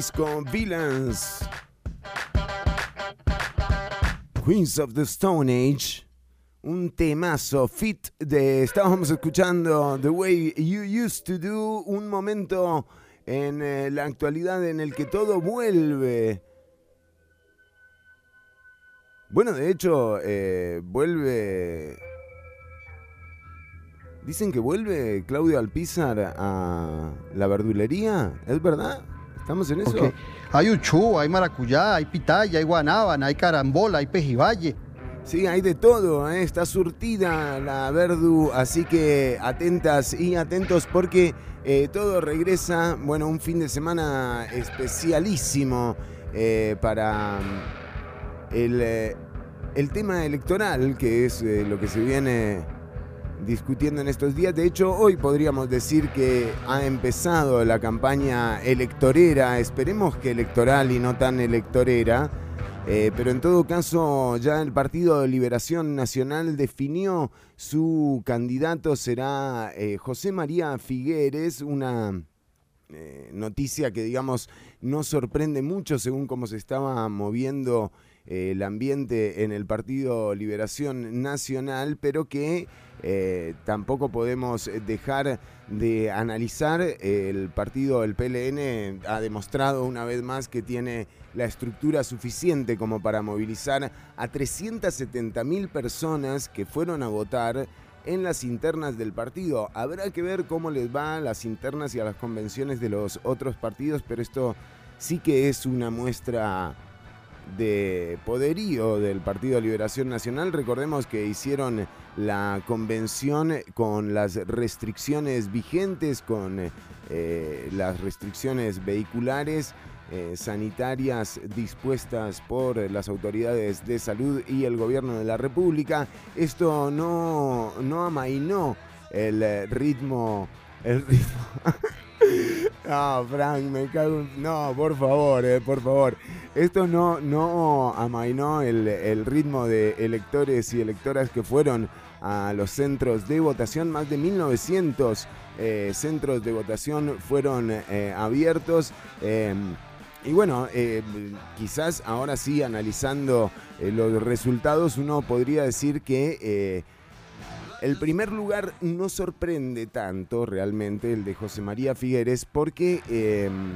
disco Villains. Queens of the Stone Age. Un temazo fit de. Estábamos escuchando The Way You Used to Do. Un momento en eh, la actualidad en el que todo vuelve. Bueno, de hecho, eh, vuelve. Dicen que vuelve Claudio Alpizar a la verdulería. ¿Es verdad? ¿Estamos en eso? Hay uchú, hay maracuyá, hay pitaya, hay guanábana, hay carambola, hay pejibaye. Sí, hay de todo, ¿eh? está surtida la Verdu, así que atentas y atentos porque eh, todo regresa, bueno, un fin de semana especialísimo eh, para mm, el, el, tema electoral, que es lo que se viene discutiendo en estos días. De hecho, hoy podríamos decir que ha empezado la campaña electorera, esperemos que electoral y no tan electorera. Eh, pero en todo caso, ya el Partido de Liberación Nacional definió su candidato, será eh, José María Figueres, una eh, noticia que digamos no sorprende mucho según cómo se estaba moviendo el ambiente en el Partido Liberación Nacional, pero que eh, tampoco podemos dejar de analizar. El partido, el PLN, ha demostrado una vez más que tiene la estructura suficiente como para movilizar a 370 mil personas que fueron a votar en las internas del partido. Habrá que ver cómo les va a las internas y a las convenciones de los otros partidos, pero esto sí que es una muestra de poderío del Partido Liberación Nacional. Recordemos que hicieron la convención con las restricciones vigentes, con eh, las restricciones vehiculares. Eh, sanitarias dispuestas por las autoridades de salud y el gobierno de la República. Esto no, no amainó el ritmo, el ritmo No, Frank, me cago. No, por favor, eh, por favor. Esto no, no amainó el, ritmo de electores y electoras que fueron a los centros de votación. Más de 1900 eh, centros de votación fueron eh, abiertos. Em, y bueno, quizás ahora sí, analizando los resultados, uno podría decir que el primer lugar no sorprende tanto realmente el de José María Figueres porque, em,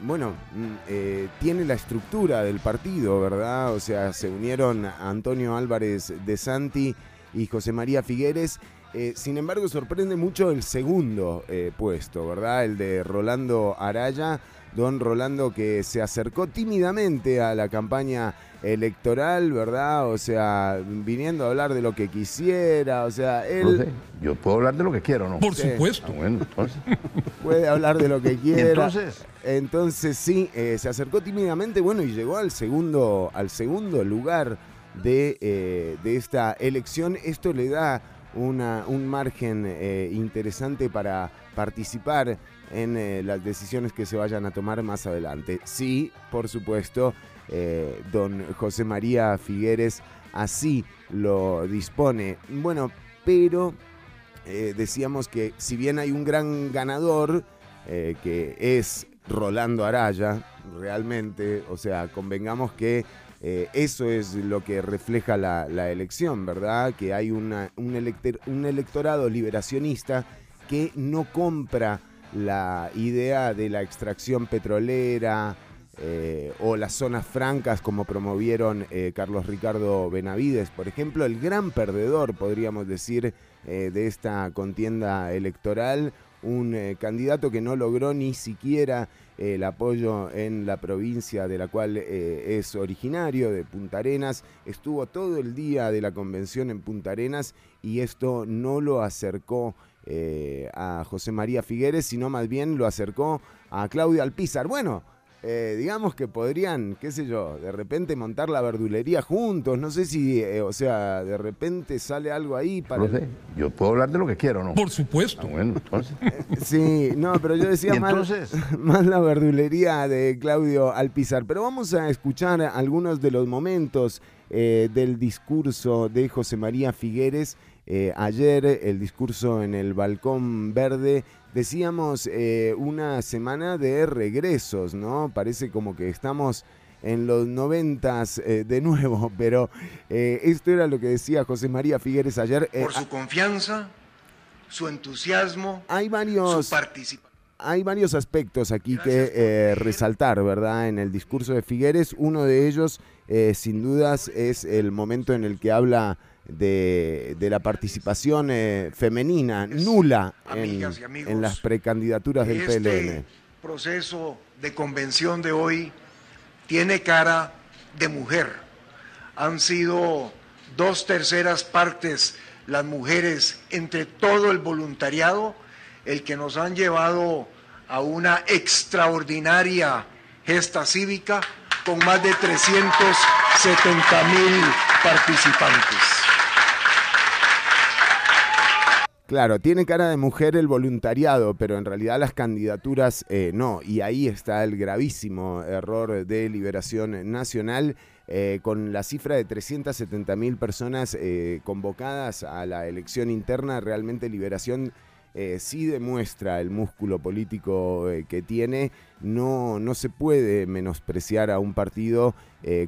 bueno, mm, eh, tiene la estructura del partido, ¿verdad? O sea, se unieron Antonio Álvarez de Santi y José María Figueres. Eh, sin embargo, sorprende mucho el segundo eh, puesto, ¿verdad? El de Rolando Araya. Don Rolando que se acercó tímidamente a la campaña electoral, ¿verdad? O sea, viniendo a hablar de lo que quisiera, o sea, él... Yo puedo hablar de lo que quiero, ¿no? Por supuesto. Ah, bueno, entonces... Puede hablar de lo que quiera. Entonces... Entonces sí, eh, se acercó tímidamente, bueno, y llegó al segundo, al segundo lugar de, eh, de esta elección. Esto le da una, un margen eh, interesante para participar en eh, las decisiones que se vayan a tomar más adelante. Sí, por supuesto, eh, don José María Figueres así lo dispone. Bueno, pero decíamos que si bien hay un gran ganador, que es Rolando Araya, realmente, o sea, convengamos que eh, eso es lo que refleja la, elección, ¿verdad? Que hay un, un electorado liberacionista que no compra la idea de la extracción petrolera eh, o las zonas francas como promovieron eh, Carlos Ricardo Benavides, por ejemplo, el gran perdedor, podríamos decir, de esta contienda electoral, un candidato que no logró ni siquiera el apoyo en la provincia de la cual eh, es originario, de Punta Arenas. Estuvo todo el día de la convención en Punta Arenas y esto no lo acercó eh, a José María Figueres, sino más bien lo acercó a Claudia Alpizar. Bueno, eh, digamos que podrían, qué sé yo, de repente montar la verdulería juntos. No sé si, eh, o sea, de repente sale algo ahí para. No sé, yo puedo hablar de lo que quiero, ¿no? Por supuesto. Ah, bueno, entonces. Sí, no, pero yo decía más, más, la verdulería de Claudio Alpizar. Pero vamos a escuchar algunos de los momentos del discurso de José María Figueres. Ayer, el discurso en el Balcón Verde decíamos, eh, una semana de regresos, ¿no? Parece como que estamos en los noventas eh, de nuevo, pero eh, esto era lo que decía José María Figueres ayer. Por su confianza, su entusiasmo, hay varios, su participación. Hay varios aspectos aquí que resaltar, ¿verdad? En el discurso de Figueres, uno de ellos, sin dudas, es el momento en el que habla de, la participación eh, femenina nula en, las precandidaturas del este PLN. proceso de convención de hoy tiene cara de mujer. Han sido dos terceras partes las mujeres entre todo el voluntariado, el que nos han llevado a una extraordinaria gesta cívica con más de 370 mil participantes. Claro, tiene cara de mujer el voluntariado, pero en realidad las candidaturas eh, no. Y ahí está el gravísimo error de Liberación Nacional. Eh, con la cifra de 370 mil personas eh, convocadas a la elección interna, realmente Liberación sí demuestra el músculo político que tiene. No, no se puede menospreciar a un partido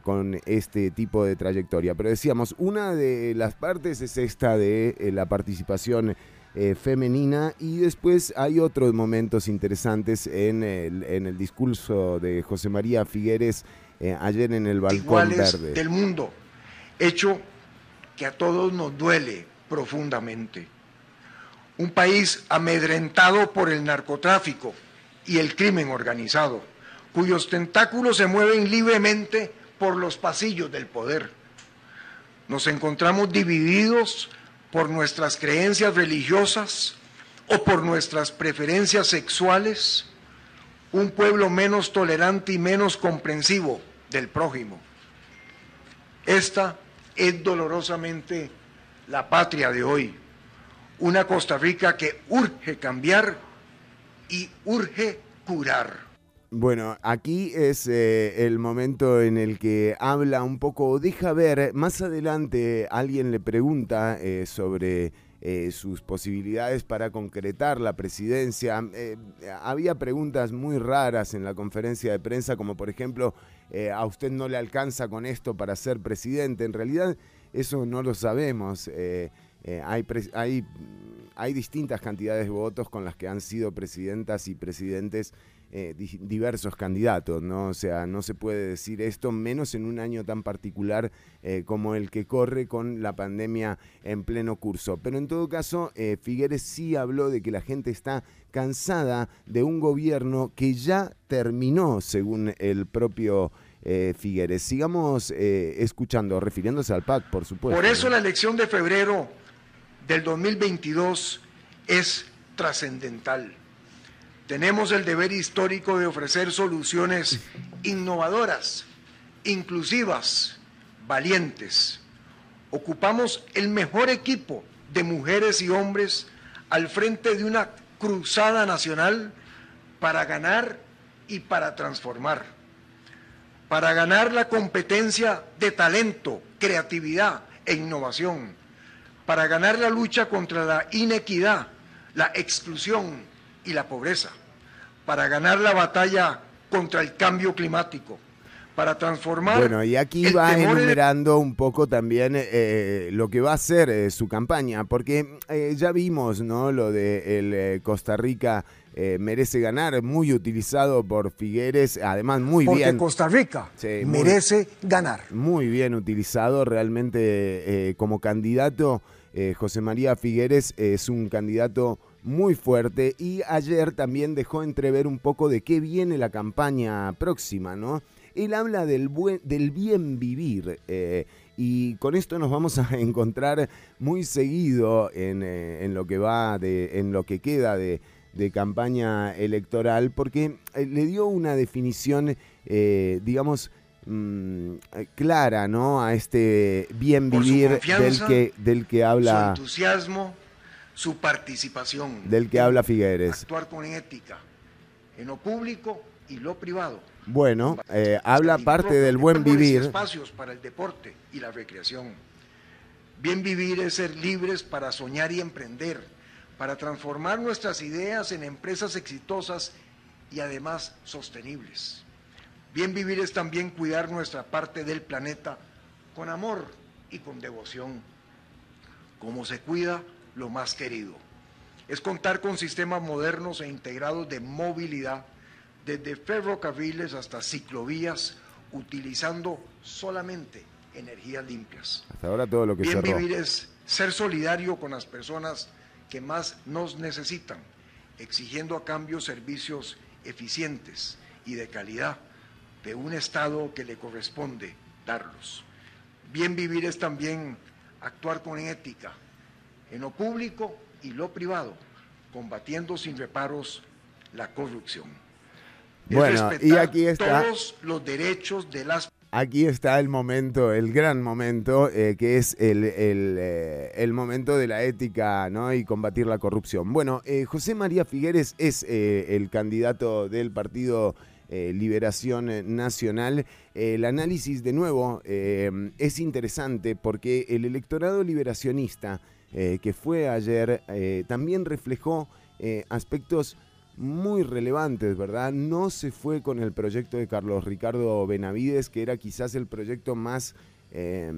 con este tipo de trayectoria. Pero decíamos, una de las partes es esta de la participación eh, femenina y después hay otros momentos interesantes en el, en el discurso de José María Figueres eh, ayer en el balcón verde. del mundo, hecho que a todos nos duele profundamente. Un país amedrentado por el narcotráfico y el crimen organizado, cuyos tentáculos se mueven libremente por los pasillos del poder. Nos encontramos divididos por nuestras creencias religiosas o por nuestras preferencias sexuales, un pueblo menos tolerante y menos comprensivo del prójimo. Esta es dolorosamente la patria de hoy, una Costa Rica que urge cambiar y urge curar. Bueno, aquí es eh, el momento en el que habla un poco, deja ver, más adelante alguien le pregunta eh, sobre eh, sus posibilidades para concretar la presidencia. había preguntas muy raras en la conferencia de prensa, como por ejemplo, a usted no le alcanza con esto para ser presidente. En realidad eso no lo sabemos. Hay, hay, hay distintas cantidades de votos con las que han sido presidentas y presidentes eh, diversos candidatos, ¿no? O sea, no se puede decir esto, menos en un año tan particular eh, como el que corre con la pandemia en pleno curso. Pero en todo caso, eh, Figueres sí habló de que la gente está cansada de un gobierno que ya terminó, según el propio Figueres. Sigamos escuchando, refiriéndose al PAC, por supuesto. Por eso la elección de febrero del 2022 es trascendental. Tenemos el deber histórico de ofrecer soluciones innovadoras, inclusivas, valientes. Ocupamos el mejor equipo de mujeres y hombres al frente de una cruzada nacional para ganar y para transformar, para ganar la competencia de talento, creatividad e innovación, para ganar la lucha contra la inequidad, la exclusión y la pobreza, para ganar la batalla contra el cambio climático, para transformar. Bueno, y aquí va enumerando un poco también eh, lo que va a ser eh, su campaña, porque eh, ya vimos, ¿no? Lo de el eh, Costa Rica eh, merece ganar, muy utilizado por Figueres, además muy porque bien. Costa Rica Sí, muy- merece ganar. muy bien utilizado realmente eh, como candidato. Eh, José María Figueres es un candidato muy fuerte y ayer también dejó entrever un poco de qué viene la campaña próxima, ¿no? Él habla del, buen, del bien vivir eh, y con esto nos vamos a encontrar muy seguido en, eh, en lo que va, de, en lo que queda de, de campaña electoral, porque le dio una definición, digamos, mm, eh, clara, ¿no? A este bien su vivir del que, del que Su habla, entusiasmo, su participación. del que habla Figueres. Actuar con ética en lo público y lo privado. Bueno, eh, habla Establecer parte del buen vivir. espacios para el deporte y la recreación. Bien vivir es ser libres para soñar y emprender, para transformar nuestras ideas en empresas exitosas y además sostenibles. Bien vivir es también cuidar nuestra parte del planeta con amor y con devoción, como se cuida lo más querido. Es contar con sistemas modernos e integrados de movilidad, desde ferrocarriles hasta ciclovías, utilizando solamente energías limpias. Hasta ahora todo lo que Bien cerró. vivir es ser solidario con las personas que más nos necesitan, exigiendo a cambio servicios eficientes y de calidad de un Estado que le corresponde darlos. Bien vivir es también actuar con ética en lo público y lo privado, combatiendo sin reparos la corrupción. Es Bueno, y respetar aquí está- todos los derechos de las Aquí está el momento, el gran momento, eh, que es el, el, eh, el momento de la ética ¿no? y combatir la corrupción. Bueno, eh, José María Figueres es el candidato del partido eh, Liberación Nacional. El análisis, de nuevo, eh, es interesante porque el electorado liberacionista eh, que fue ayer eh, también reflejó eh, aspectos muy relevantes, ¿verdad? No se fue con el proyecto de Carlos Ricardo Benavides, que era quizás el proyecto más eh,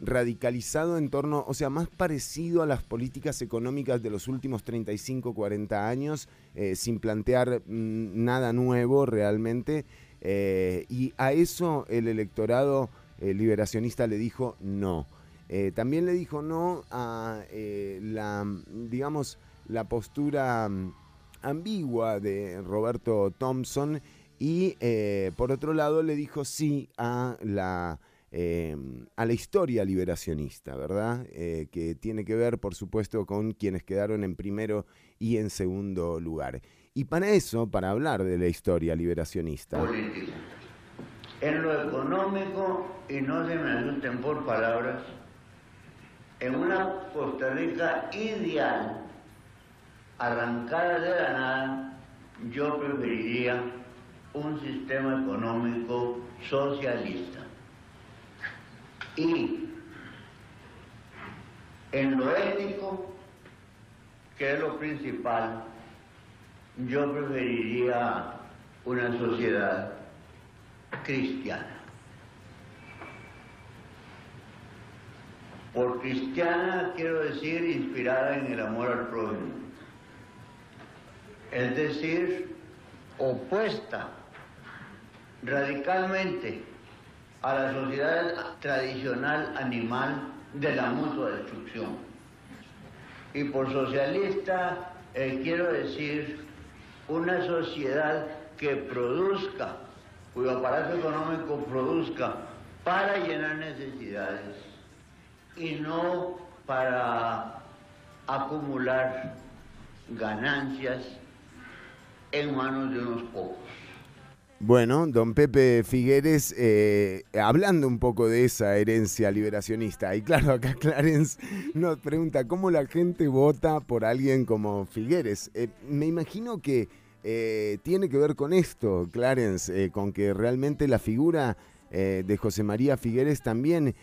radicalizado en torno, o sea, más parecido a las políticas económicas de los últimos 35, 40 años, eh, sin plantear mm, nada nuevo realmente. Eh, y a eso el electorado eh, liberacionista le dijo no. También le dijo no a la, digamos, la postura mm, ambigua de Roberto Thompson y por otro lado le dijo sí a la, eh, a la historia liberacionista, ¿verdad? Eh, que tiene que ver, por supuesto, con quienes quedaron en primero y en segundo lugar. Y para eso, para hablar de la historia liberacionista, político. En lo económico, y no se me asusten por palabras, en una Costa Rica ideal, arrancada de la nada, yo preferiría un sistema económico socialista. Y en lo ético, que es lo principal, yo preferiría una sociedad cristiana. Por cristiana quiero decir inspirada en el amor al prójimo. Es decir, opuesta radicalmente a la sociedad tradicional animal de la mutua destrucción. Y por socialista eh, quiero decir una sociedad que produzca, cuyo aparato económico produzca para llenar necesidades y no para acumular ganancias en manos de unos pocos. Bueno, don Pepe Figueres, eh, hablando un poco de esa herencia liberacionista, y claro, acá Clarence nos pregunta cómo la gente vota por alguien como Figueres. Eh, me imagino que eh, tiene que ver con esto, Clarence, eh, con que realmente la figura de José María Figueres también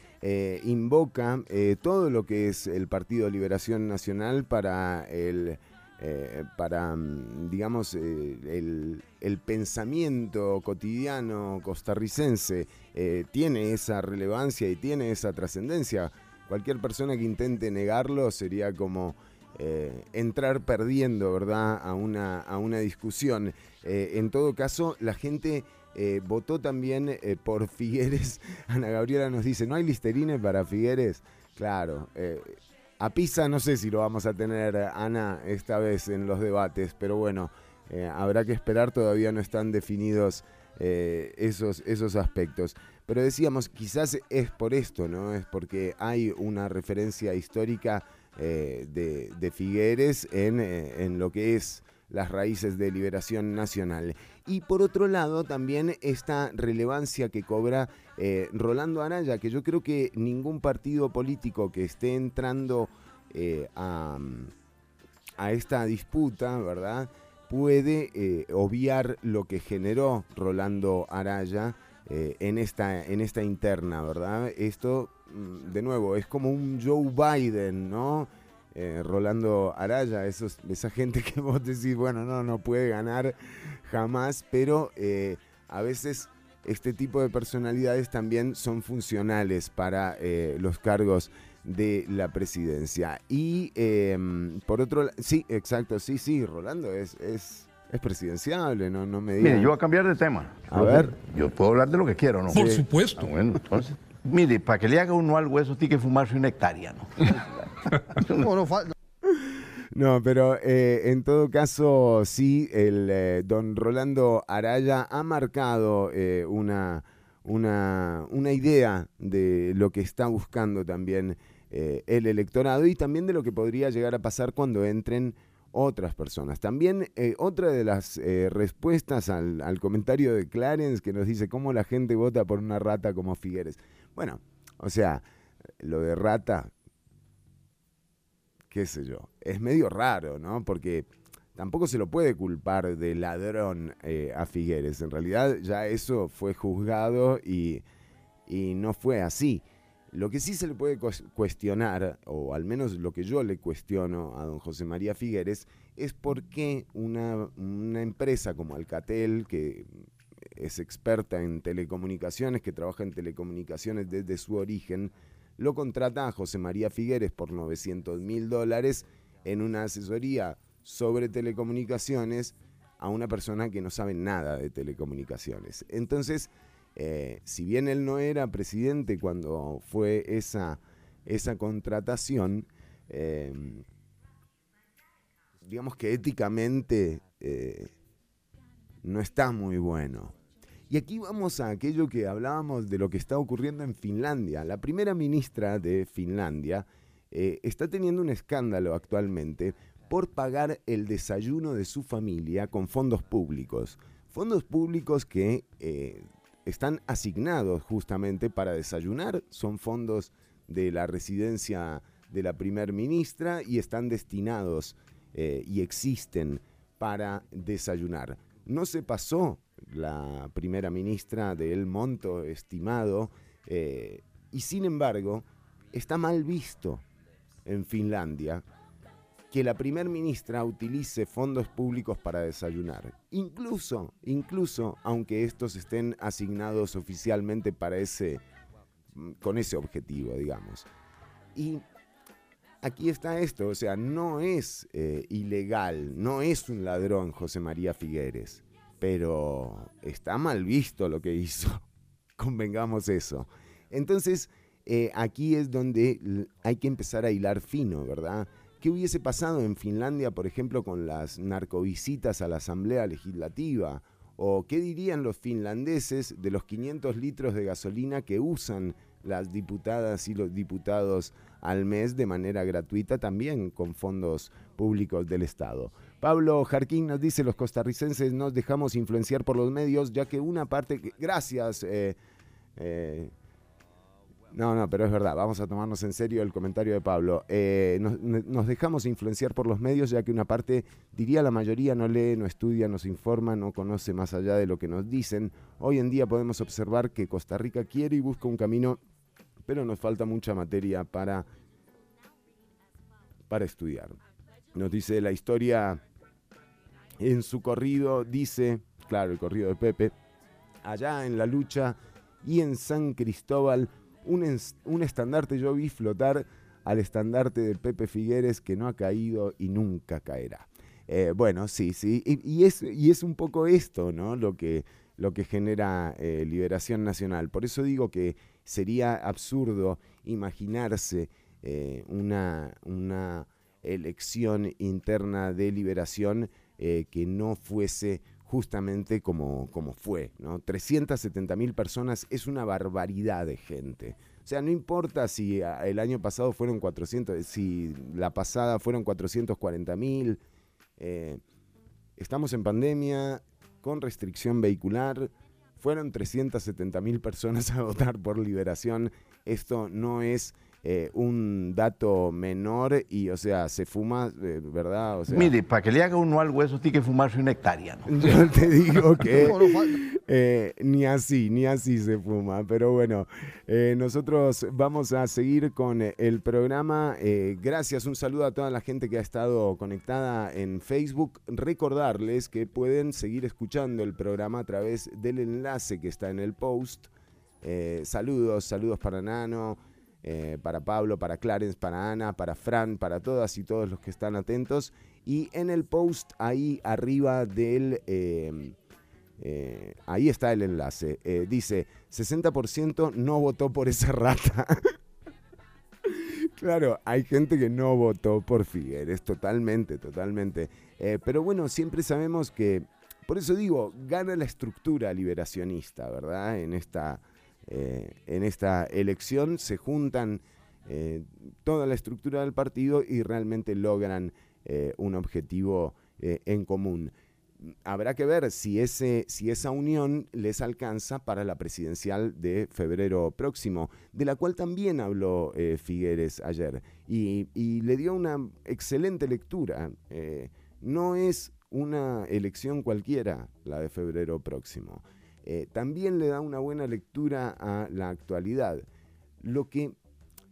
invoca todo lo que es el Partido Liberación Nacional para el eh, para, mm, digamos, eh, el, el pensamiento cotidiano costarricense eh, tiene esa relevancia y tiene esa trascendencia. Cualquier persona que intente negarlo sería como entrar perdiendo, ¿verdad?, a una, a una discusión. En todo caso, la gente votó también por Figueres. Ana Gabriela nos dice, ¿no hay listerine para Figueres? Claro. A Pisa no sé si lo vamos a tener, Ana, esta vez en los debates, pero bueno, eh, habrá que esperar, todavía no están definidos eh, esos, esos aspectos. Pero decíamos, quizás es por esto, ¿no? Es porque hay una referencia histórica eh, de, de Figueres en, eh, en lo que es las raíces de liberación nacional. Y por otro lado, también esta relevancia que cobra eh, Rolando Araya, que yo creo que ningún partido político que esté entrando eh, a, a esta disputa, ¿verdad? Puede eh, obviar lo que generó Rolando Araya en, esta, en esta interna, ¿verdad? Esto, mm, de nuevo, es como un Joe Biden, ¿no? Eh, Rolando Araya, esos, esa gente que vos decís, bueno, no, no puede ganar jamás, pero eh, a veces este tipo de personalidades también son funcionales para eh, los cargos de la presidencia. Y eh, por otro lado, sí, exacto, sí, sí, Rolando es, es, es presidenciable, no, no me digas. Mire, yo voy a cambiar de tema. A ver. Yo puedo hablar de lo que quiero, ¿no? Por Sí. supuesto. Ah, bueno, entonces. Mire, para que le haga uno algo, eso tiene que fumarse una hectárea, ¿no? No, no, fa- No, pero eh, en todo caso, sí, el eh, don Rolando Araya ha marcado eh, una, una, una idea de lo que está buscando también eh, el electorado y también de lo que podría llegar a pasar cuando entren otras personas. También eh, otra de las eh, respuestas al, al comentario de Clarence que nos dice cómo la gente vota por una rata como Figueres. Bueno, o sea, lo de rata, qué sé yo, es medio raro, ¿no? Porque tampoco se lo puede culpar de ladrón eh, a Figueres. En realidad ya eso fue juzgado y, y no fue así. Lo que sí se le puede cues- cuestionar, o al menos lo que yo le cuestiono a don José María Figueres, es por qué una, una empresa como Alcatel, que es experta en telecomunicaciones, que trabaja en telecomunicaciones desde su origen, lo contrata a José María Figueres por 900 mil dólares en una asesoría sobre telecomunicaciones a una persona que no sabe nada de telecomunicaciones. Entonces, eh, si bien él no era presidente cuando fue esa, esa contratación, eh, digamos que éticamente eh, no está muy bueno. Y aquí vamos a aquello que hablábamos de lo que está ocurriendo en Finlandia. La primera ministra de Finlandia eh, está teniendo un escándalo actualmente por pagar el desayuno de su familia con fondos públicos. Fondos públicos que eh, están asignados justamente para desayunar, son fondos de la residencia de la primer ministra y están destinados eh, y existen para desayunar. No se pasó la primera ministra del monto estimado eh, y sin embargo está mal visto en Finlandia que la primer ministra utilice fondos públicos para desayunar. Incluso, incluso aunque estos estén asignados oficialmente para ese, con ese objetivo, digamos. Y aquí está esto, o sea, no es eh, ilegal, no es un ladrón José María Figueres, pero está mal visto lo que hizo, convengamos eso. Entonces, eh, aquí es donde hay que empezar a hilar fino, ¿verdad? ¿Qué hubiese pasado en Finlandia, por ejemplo, con las narcovisitas a la Asamblea Legislativa? ¿O qué dirían los finlandeses de los 500 litros de gasolina que usan las diputadas y los diputados al mes de manera gratuita, también con fondos públicos del Estado. Pablo Jarquín nos dice, los costarricenses nos dejamos influenciar por los medios, ya que una parte... Gracias. Eh, eh, no, no, pero es verdad, vamos a tomarnos en serio el comentario de Pablo. Eh, nos, nos, dejamos influenciar por los medios, ya que una parte, diría la mayoría, no lee, no estudia, no se informa, no conoce más allá de lo que nos dicen. Hoy en día podemos observar que Costa Rica quiere y busca un camino, pero nos falta mucha materia para, para estudiar. Nos dice la historia en su corrido, dice, claro, el corrido de Pepe, allá en la lucha y en San Cristóbal un, un estandarte yo vi flotar al estandarte de Pepe Figueres que no ha caído y nunca caerá. Eh, bueno, sí, sí, y, es, y es un poco esto, ¿no? Lo que, lo que genera eh, liberación nacional. Por eso digo que sería absurdo imaginarse eh, una, una elección interna de liberación que no fuese justamente como, como fue. ¿no? 370 mil personas es una barbaridad de gente. O sea, no importa si ah, el año pasado fueron 400, si la pasada fueron 440 mil. Eh, estamos en pandemia, con restricción vehicular. Fueron 370 mil personas a votar por liberación. Esto no es eh, un dato menor y, o sea, se fuma, eh, ¿verdad? O sea, Mire, para que le haga uno algo, eso tiene que fumarse una hectárea. ¿no? Yo te digo que eh, ni así, ni así se fuma. Pero bueno, nosotros vamos a seguir con el programa. gracias, un saludo a toda la gente que ha estado conectada en Facebook. Recordarles que pueden seguir escuchando el programa a través del enlace que está en el post. saludos, saludos para Nano. Eh, para Pablo, para Clarence, para Ana, para Fran, para todas y todos los que están atentos. Y en el post ahí arriba del... Em, eh, ahí está el enlace. Eh, dice, 60% no votó por esa rata. claro, hay gente que no votó por Figueres, totalmente, totalmente. pero bueno, siempre sabemos que, por eso digo, gana la estructura liberacionista, ¿verdad? En esta eh, en esta elección se juntan eh, toda la estructura del partido y realmente logran eh, un objetivo en común. Habrá que ver si, ese, si esa unión les alcanza para la presidencial de febrero próximo, de la cual también habló Figueres ayer y, y, le dio una excelente lectura. no es una elección cualquiera la de febrero próximo. Eh, también le da una buena lectura a la actualidad. Lo que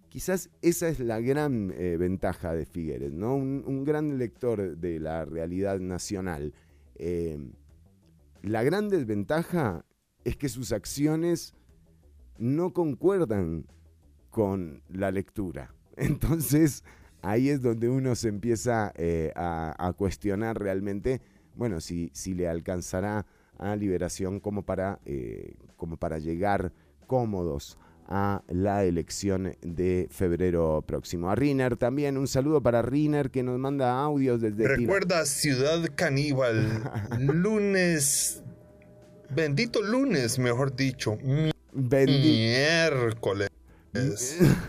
quizás esa es la gran eh, ventaja de Figueres, ¿no? Un, gran lector de la realidad nacional. Eh, la gran desventaja es que sus acciones no concuerdan con la lectura. Entonces, ahí es donde uno se empieza a, cuestionar realmente, bueno, si, si le alcanzará a Liberación como para, eh, como para llegar cómodos a la elección de febrero próximo. A Riner también, un saludo para Riner que nos manda audios desde... Recuerda Ciudad Caníbal, lunes, bendito lunes, mejor dicho, miércoles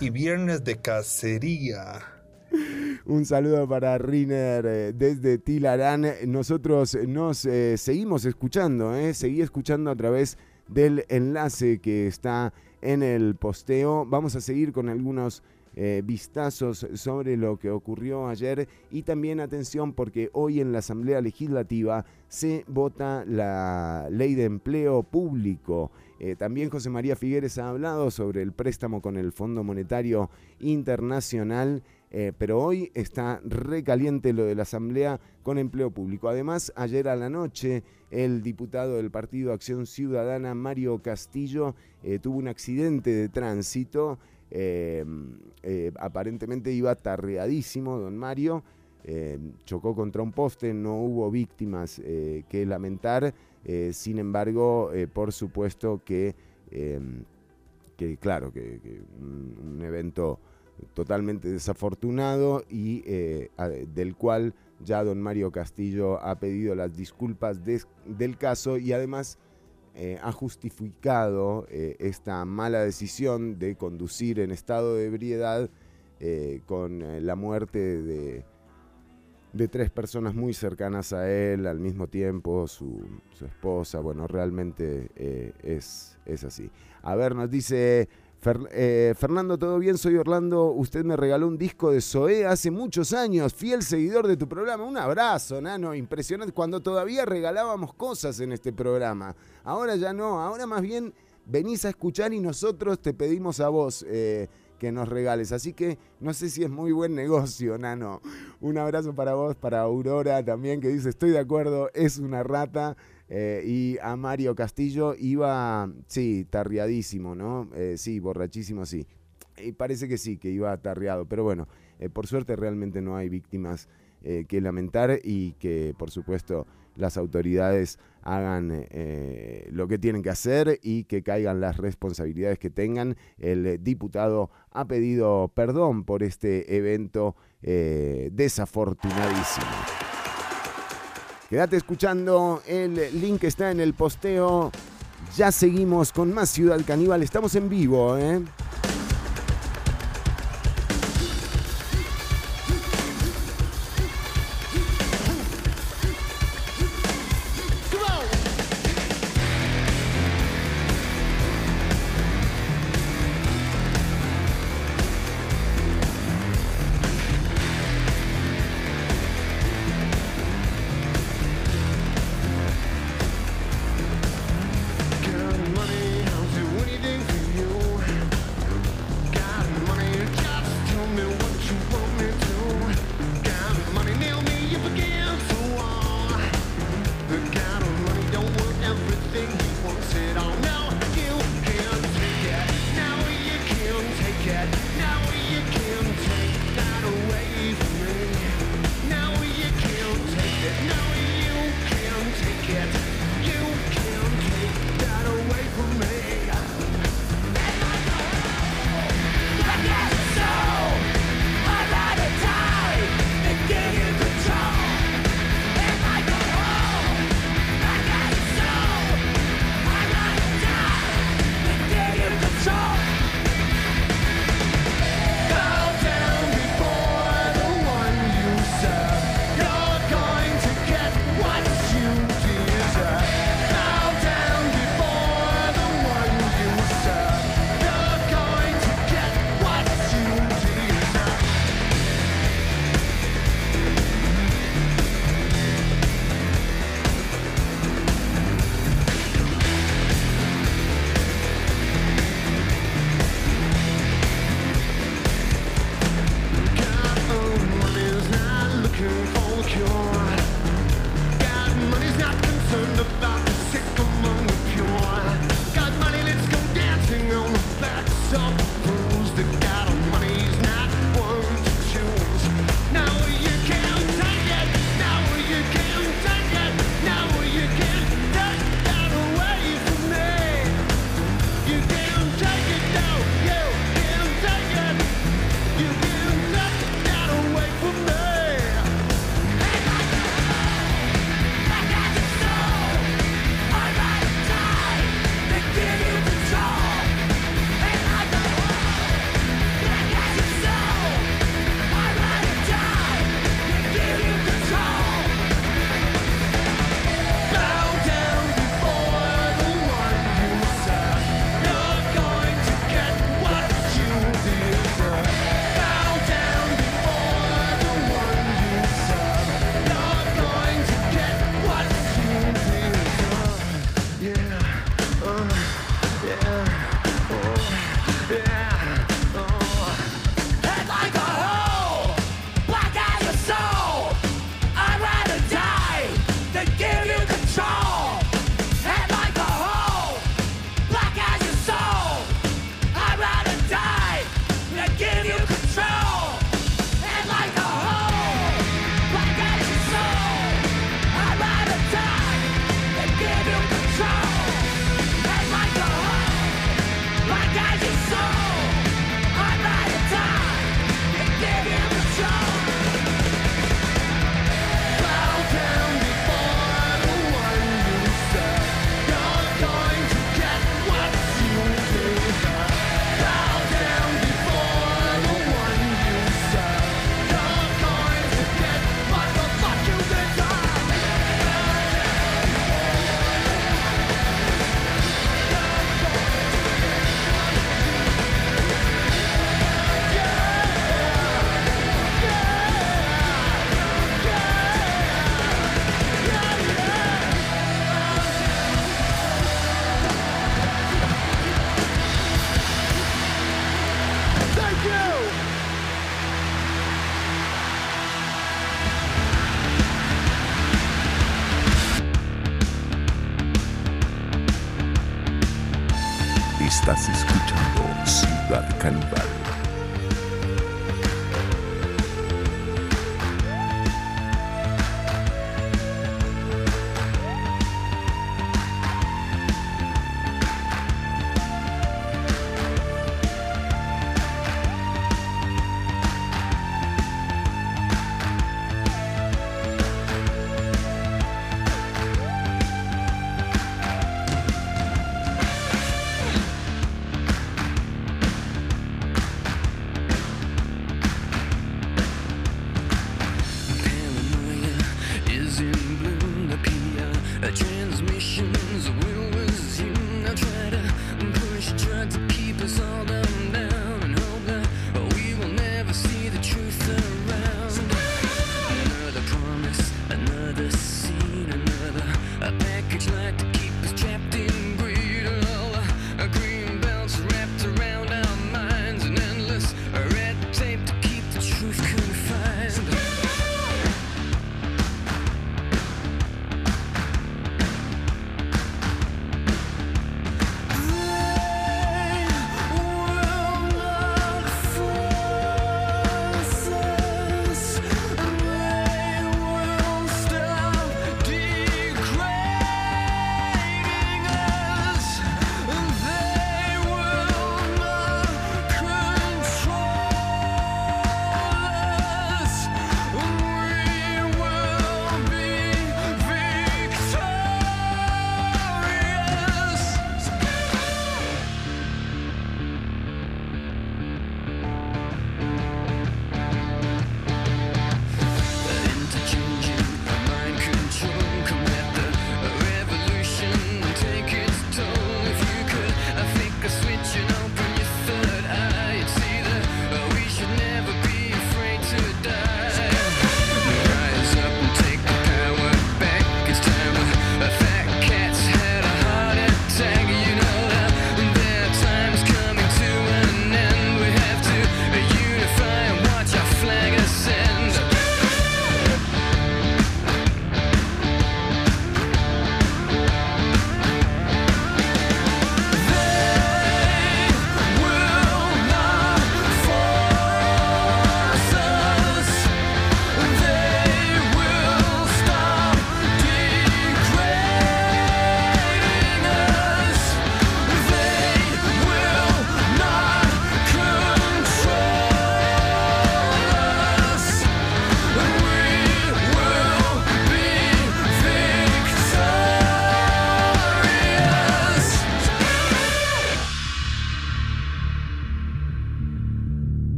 y viernes de cacería. Un saludo para Riner eh, desde Tilarán. Nosotros nos eh, seguimos escuchando, eh, seguí escuchando a través del enlace que está en el posteo. Vamos a seguir con algunos vistazos sobre lo que ocurrió ayer y también atención porque hoy en la Asamblea Legislativa se vota la ley de empleo público. también José María Figueres ha hablado sobre el préstamo con el Fondo Monetario Internacional eh, pero hoy está recaliente lo de la Asamblea con empleo público. Además, ayer a la noche, el diputado del Partido Acción Ciudadana, Mario Castillo, eh, tuvo un accidente de tránsito. Eh, aparentemente iba tarreadísimo, don Mario. chocó contra un poste, no hubo víctimas que lamentar. sin embargo, por supuesto que, que claro, que, un evento totalmente desafortunado y eh, del cual ya don Mario Castillo ha pedido las disculpas del caso y además eh, ha justificado eh, esta mala decisión de conducir en estado de ebriedad con la muerte de, de tres personas muy cercanas a él al mismo tiempo, su, su esposa, bueno, realmente es, es así. A ver, nos dice Eh, Fernando, ¿todo bien? Soy Orlando, usted me regaló un disco de Zoé hace muchos años, fiel seguidor de tu programa, un abrazo, Nano, impresionante, cuando todavía regalábamos cosas en este programa, ahora ya no, ahora más bien venís a escuchar y nosotros te pedimos a vos. eh, que nos regales. Así que no sé si es muy buen negocio, Nano. Un abrazo para vos, para Aurora también, que dice, estoy de acuerdo, es una rata. Eh, y a Mario Castillo iba, sí, tarriadísimo, ¿no? Eh, sí, borrachísimo, sí. Y parece que sí, que iba tarriado. Pero bueno, eh, por suerte realmente no hay víctimas que lamentar y que, por supuesto, las autoridades hagan lo que tienen que hacer y que caigan las responsabilidades que tengan. El diputado ha pedido perdón por este evento desafortunadísimo. Quédate escuchando, el link está en el posteo. Ya seguimos con más Ciudad Caníbal, estamos en vivo, ¿eh?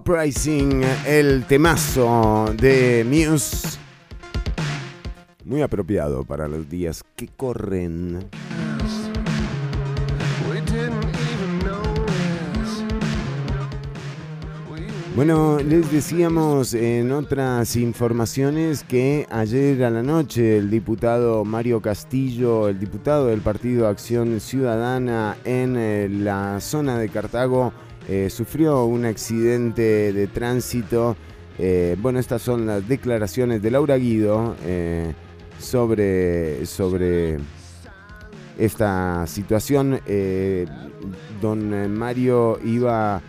Uprising, el temazo de Muse. Muy apropiado para los días que corren. Bueno, les decíamos en otras informaciones que ayer a la noche el diputado Mario Castillo, el diputado del Partido Acción Ciudadana en eh, la zona de Cartago, eh, sufrió un accidente de tránsito. Eh, bueno, estas son las declaraciones de Laura Guido eh, sobre, sobre esta situación. Don Mario iba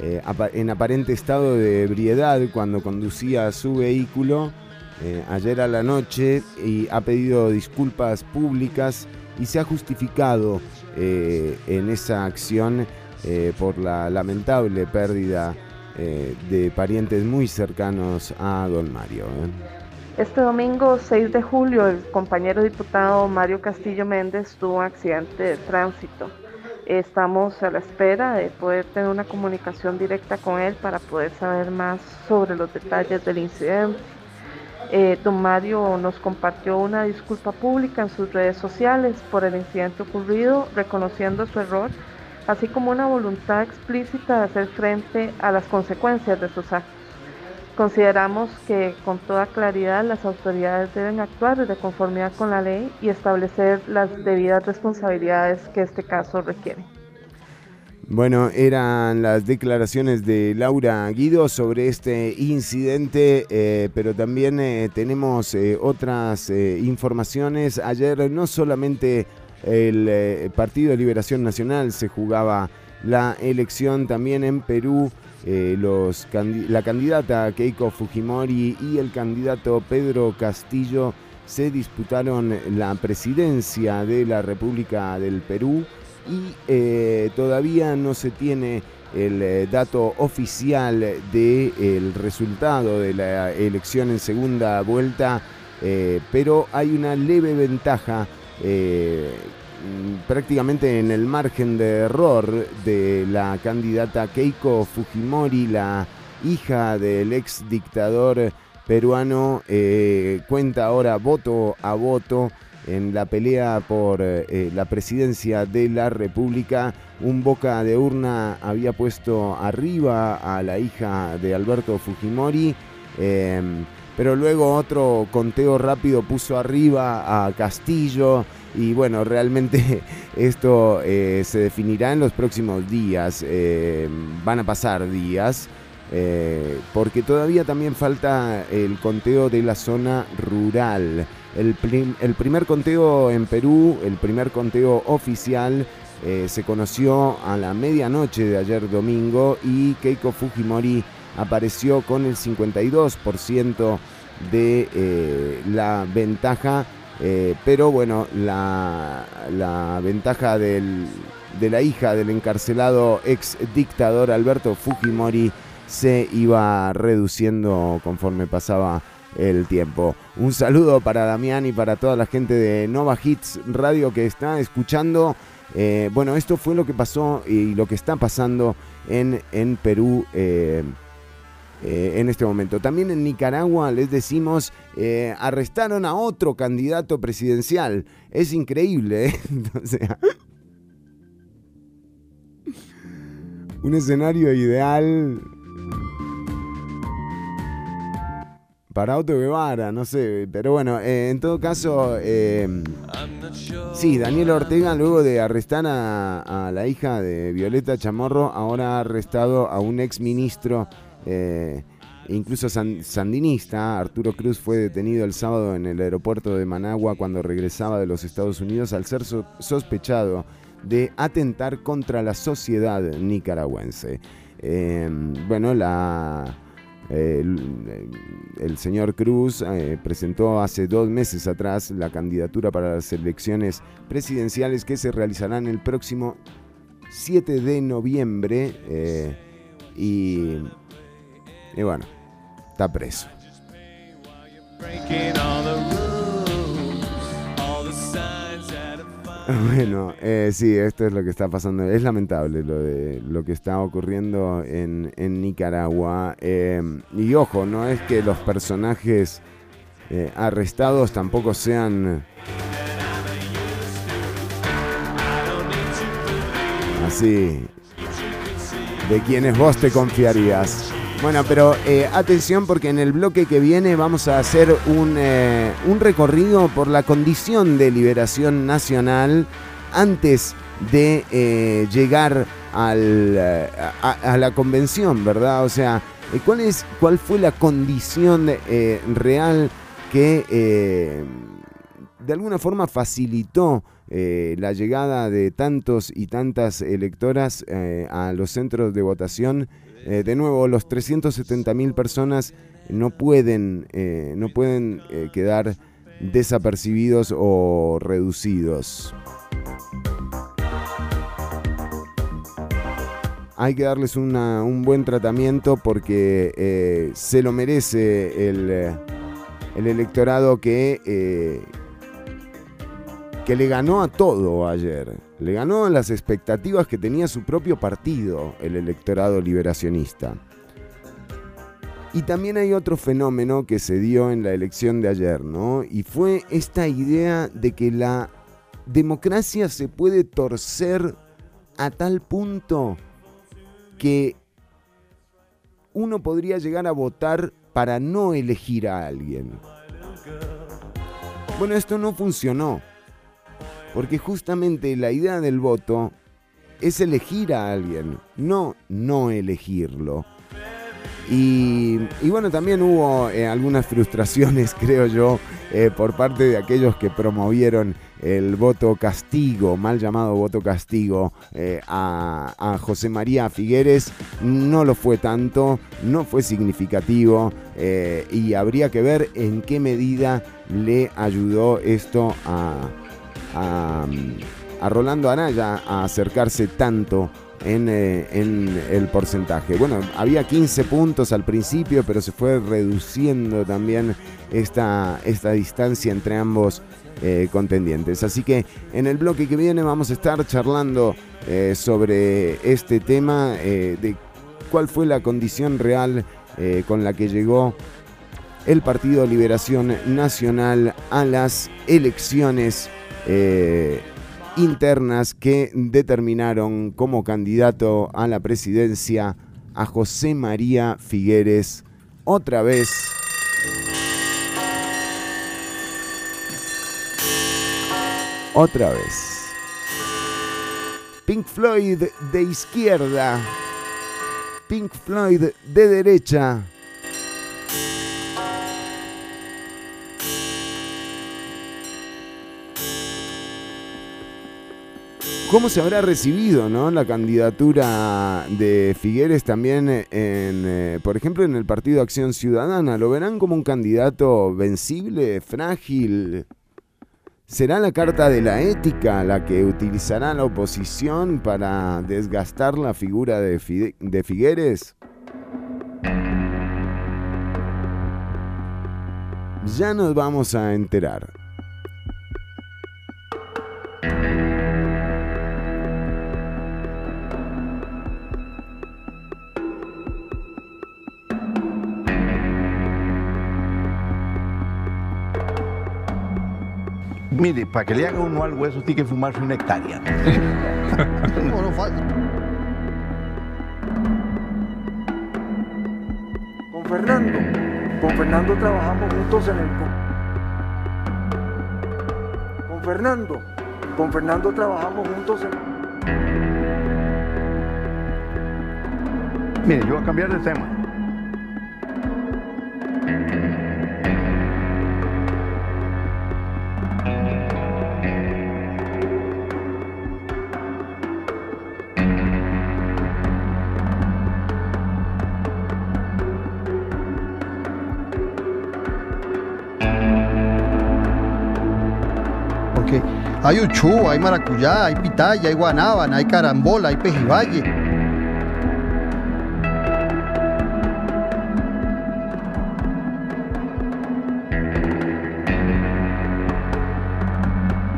en aparente estado de ebriedad cuando conducía su vehículo eh, ayer a la noche y ha pedido disculpas públicas y se ha justificado en esa acción eh, por la lamentable pérdida eh, de parientes muy cercanos a don Mario. ¿eh? Este domingo 6 de julio el compañero diputado Mario Castillo Méndez tuvo un accidente de tránsito. Estamos a la espera de poder tener una comunicación directa con él para poder saber más sobre los detalles del incidente. Eh, don Mario nos compartió una disculpa pública en sus redes sociales por el incidente ocurrido, reconociendo su error, así como una voluntad explícita de hacer frente a las consecuencias de sus actos. Consideramos que con toda claridad las autoridades deben actuar de conformidad con la ley y establecer las debidas responsabilidades que este caso requiere. Bueno, eran las declaraciones de Laura Guido sobre este incidente, eh, pero también eh, tenemos eh, otras informaciones. Ayer no solamente el eh, Partido de Liberación Nacional se jugaba la elección, también en Perú eh, la candidata Keiko Fujimori y el candidato Pedro Castillo se disputaron la presidencia de la República del Perú y eh, todavía no se tiene el dato oficial del resultado de la elección en segunda vuelta, pero hay una leve ventaja eh, prácticamente en el margen de error de la candidata Keiko Fujimori, la hija del ex dictador peruano, eh, cuenta ahora voto a voto en la pelea por eh, la presidencia de la República. Un boca de urna había puesto arriba a la hija de Alberto Fujimori, pero luego otro conteo rápido puso arriba a Castillo. Y bueno, realmente esto eh, se definirá en los próximos días. eh, van a pasar días. eh, porque todavía también falta el conteo de la zona rural. El, el primer conteo en Perú, el primer conteo oficial, se conoció a la medianoche de ayer domingo y Keiko Fujimori apareció con el 52% de eh, la ventaja, eh, pero bueno, la, la ventaja del- de la hija del encarcelado ex dictador Alberto Fujimori se iba reduciendo conforme pasaba el tiempo. Un saludo para Damián y para toda la gente de Nova Hits Radio que está escuchando. Eh, bueno, esto fue lo que pasó y lo que está pasando en, en Perú. Eh, en este momento. También en Nicaragua les decimos, eh, arrestaron a otro candidato presidencial. Es increíble, ¿eh? O sea, un escenario ideal para Otto Guevara, no sé, pero bueno, eh, en todo caso, eh, sí, Daniel Ortega, luego de arrestar a, a la hija de Violeta Chamorro, ahora ha arrestado a un ex ministro, eh, incluso san- sandinista, Arturo Cruz fue detenido el sábado en el aeropuerto de Managua cuando regresaba de los Estados Unidos al ser so- sospechado de atentar contra la sociedad nicaragüense. Eh, bueno, la el, el señor Cruz eh, presentó hace dos meses atrás la candidatura para las elecciones presidenciales que se realizarán el próximo 7 de noviembre eh, y, y bueno, está preso. Bueno, eh, sí, esto es lo que está pasando. Es lamentable lo de lo que está ocurriendo en, Nicaragua. Eh, y ojo, no es que los personajes eh, arrestados tampoco sean así de quienes vos te confiarías. Bueno, pero eh, atención porque en el bloque que viene vamos a hacer un, eh, un recorrido por la condición de liberación nacional antes de eh, llegar al, eh, a, la convención, ¿verdad? O sea, eh, ¿cuál, es, ¿cuál fue la condición real que de alguna forma facilitó eh, la llegada de tantos y tantas electoras a los centros de votación? Eh, de nuevo, los 370 mil personas no pueden, eh, no pueden eh, quedar desapercibidos o reducidos. hay que darles un buen tratamiento porque se lo merece el, el electorado que, que le ganó a todo ayer. Le ganó a las expectativas que tenía su propio partido, el electorado liberacionista. Y también hay otro fenómeno que se dio en la elección de ayer, ¿no? Y fue esta idea de que la democracia se puede torcer a tal punto que uno podría llegar a votar para no elegir a alguien. Bueno, esto no funcionó, porque justamente la idea del voto es elegir a alguien, no no elegirlo. Y, bueno, también hubo eh, algunas frustraciones, creo yo, eh, por parte de aquellos que promovieron el voto castigo, mal llamado voto castigo, eh, a, José María Figueres. No lo fue tanto, no fue significativo y habría que ver en qué medida le ayudó esto a, a, Rolando Anaya a acercarse tanto en, eh, en el porcentaje. Bueno, había 15 puntos al principio, pero se fue reduciendo también esta, esta distancia entre ambos eh, contendientes. Así que en el bloque que viene vamos a estar charlando eh, sobre este tema, de cuál fue la condición real con la que llegó el Partido Liberación Nacional a las elecciones eh, internas que determinaron como candidato a la presidencia a José María Figueres otra vez. Otra vez. Pink Floyd de izquierda. Pink Floyd de derecha. ¿Cómo se habrá recibido ¿no? la candidatura de Figueres también, en, eh, por ejemplo, en el Partido Acción Ciudadana? ¿Lo verán como un candidato vencible, frágil? ¿Será la carta de la ética la que utilizará la oposición para desgastar la figura de, Figueres? Ya nos vamos a enterar. Mire, para que le haga uno algo eso tiene que fumarse una hectárea. No, no falta. Con Fernando. Con Fernando trabajamos juntos en el... Con, con Fernando. Con Fernando trabajamos juntos en... Mire, yo voy a cambiar de tema. Hay uchú, hay maracuyá, hay pitaya, hay guanábana, hay carambola, hay pejibaye.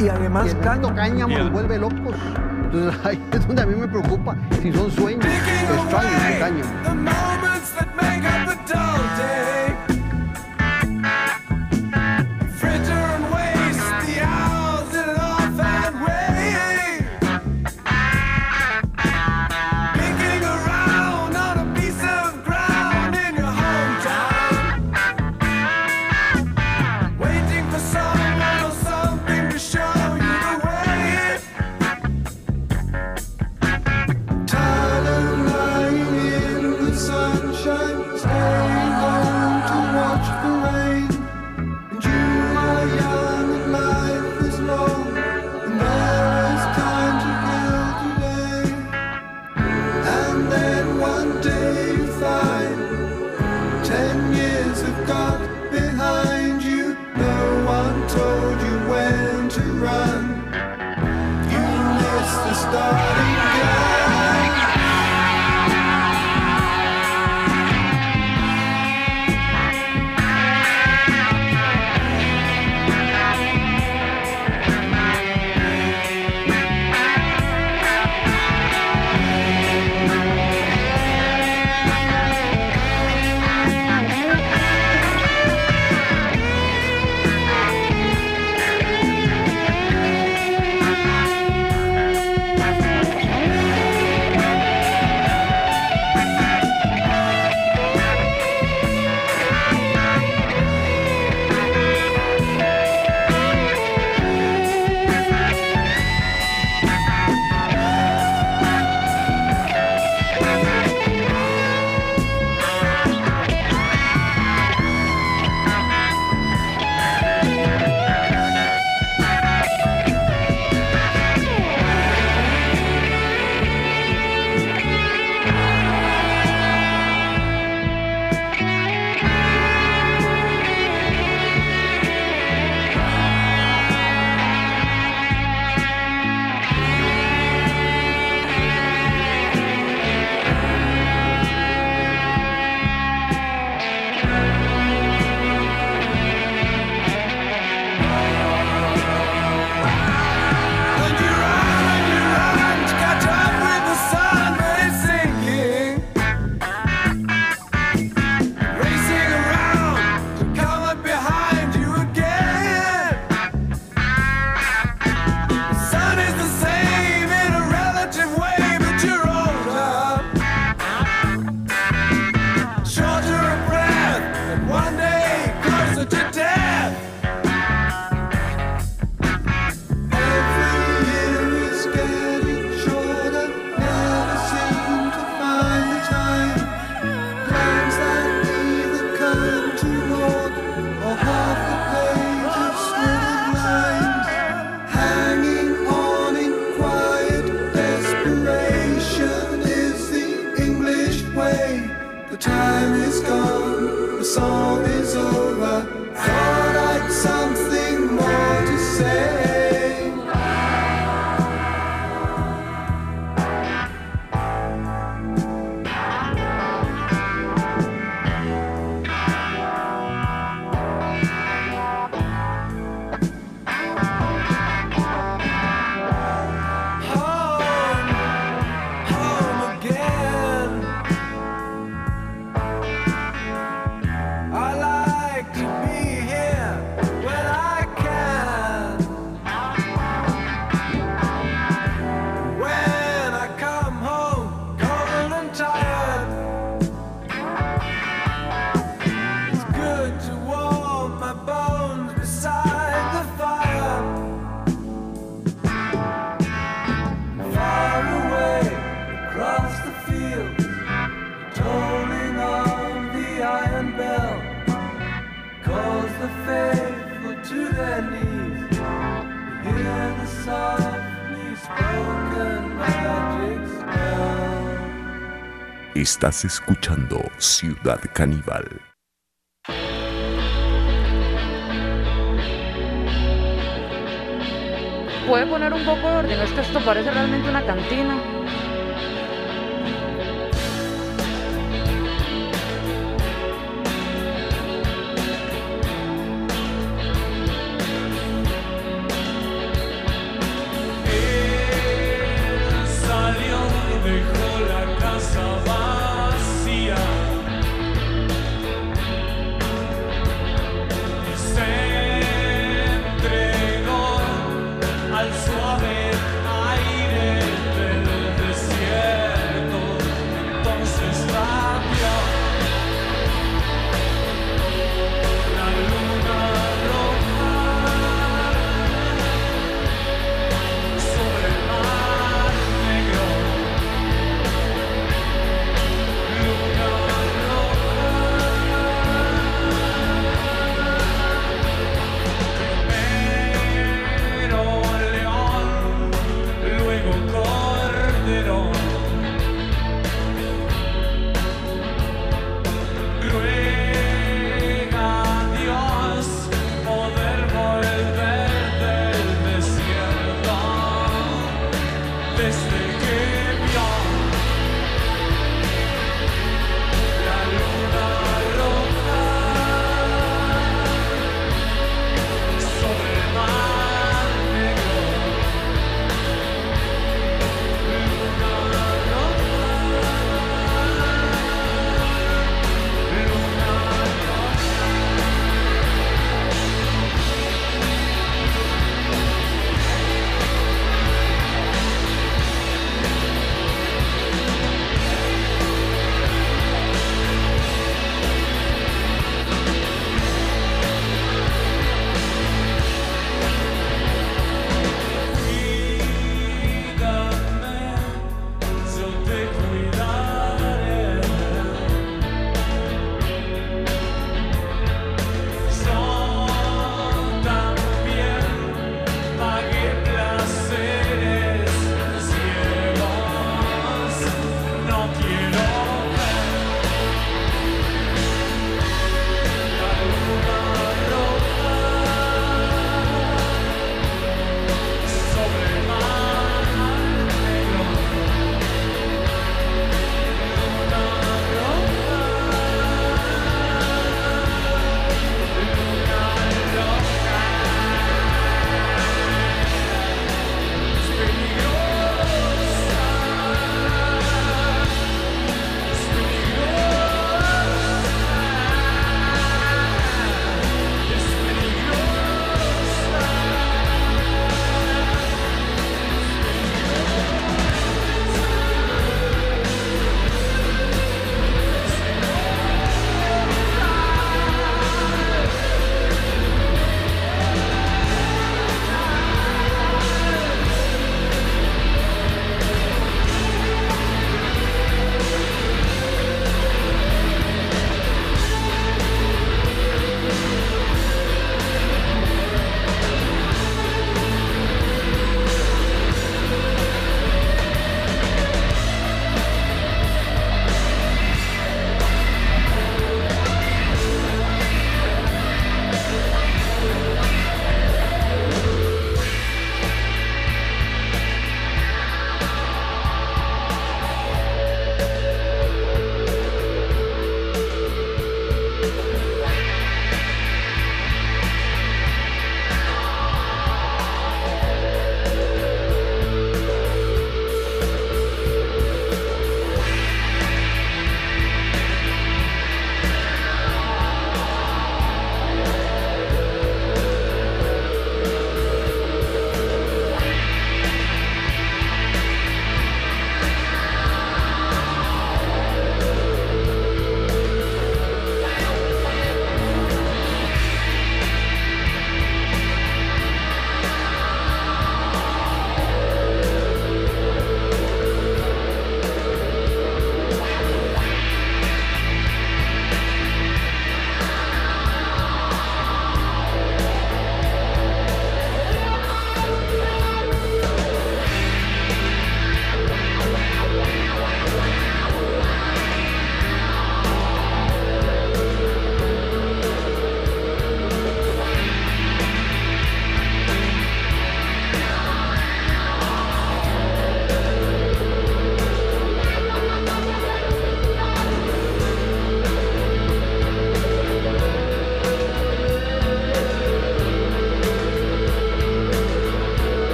Y además Y caña. tanto cáñamo nos vuelve locos. Entonces ahí es donde a mí me preocupa si son sueños extraños de cáñamo. Estás escuchando Ciudad Caníbal. Puede poner un poco de orden, es que esto parece realmente una cantina.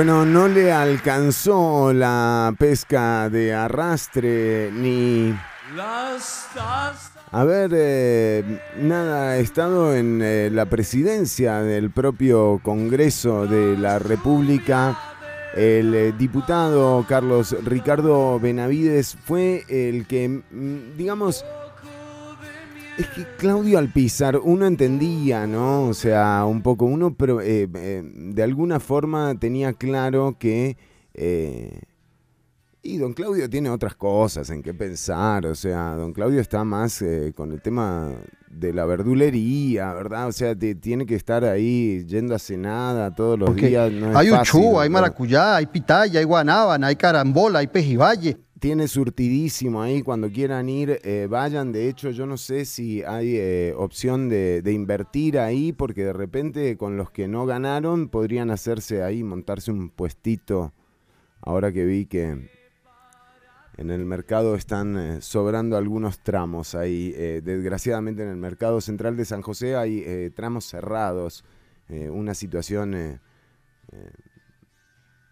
Bueno, no le alcanzó la pesca de arrastre ni... A ver, eh, nada, estado en eh, la presidencia del propio Congreso de la República. El eh, diputado Carlos Ricardo Benavides fue el que, mm, digamos, es que Claudio Alpizar, uno entendía, ¿no? O sea, un poco, uno, pero eh, eh, de alguna forma tenía claro que... eh, y don Claudio tiene otras cosas en qué pensar, o sea, don Claudio está más eh, con el tema de la verdulería, ¿verdad? O sea, te- tiene que estar ahí yendo a cenada todos los Porque días. no hay fácil, uchú, hay maracuyá, hay pitaya, hay guanábana, hay carambola, hay pejibaye. Tiene surtidísimo ahí, cuando quieran ir, eh, vayan. De hecho, yo no sé si hay eh, opción de, invertir ahí, porque de repente con los que no ganaron podrían hacerse ahí, montarse un puestito. Ahora que vi que en el mercado están eh, sobrando algunos tramos ahí. eh, desgraciadamente en el mercado central de San José hay tramos cerrados. una situación...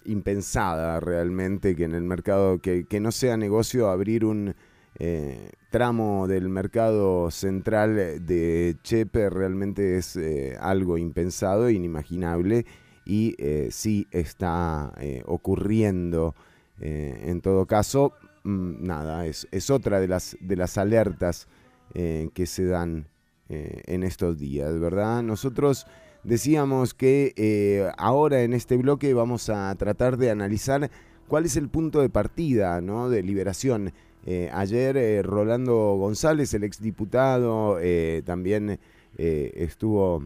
impensada realmente que en el mercado, que, que no sea negocio abrir un eh, tramo del mercado central de Chepe, realmente es eh, algo impensado, inimaginable y eh, sí está eh, ocurriendo. en todo caso, mm, nada, es, es otra de las, de las alertas que se dan en estos días, ¿verdad? Nosotros decíamos que eh, ahora en este bloque vamos a tratar de analizar cuál es el punto de partida ¿no? de liberación. Eh, ayer eh, Rolando González, el exdiputado, también estuvo,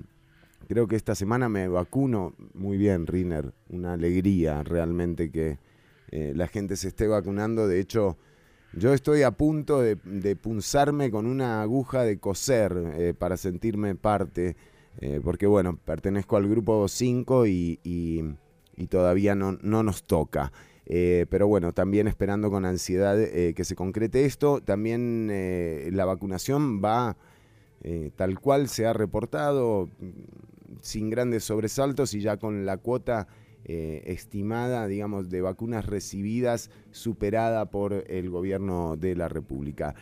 creo que esta semana me vacuno. Muy bien, Riner, una alegría realmente que la gente se esté vacunando. De hecho, yo estoy a punto de, punzarme con una aguja de coser para sentirme parte, eh, porque bueno, pertenezco al grupo 5 y, todavía no, no nos toca. Eh, pero bueno, también esperando con ansiedad eh, que se concrete esto. También la vacunación va tal cual se ha reportado, sin grandes sobresaltos y ya con la cuota estimada, digamos, de vacunas recibidas superada por el gobierno de la República.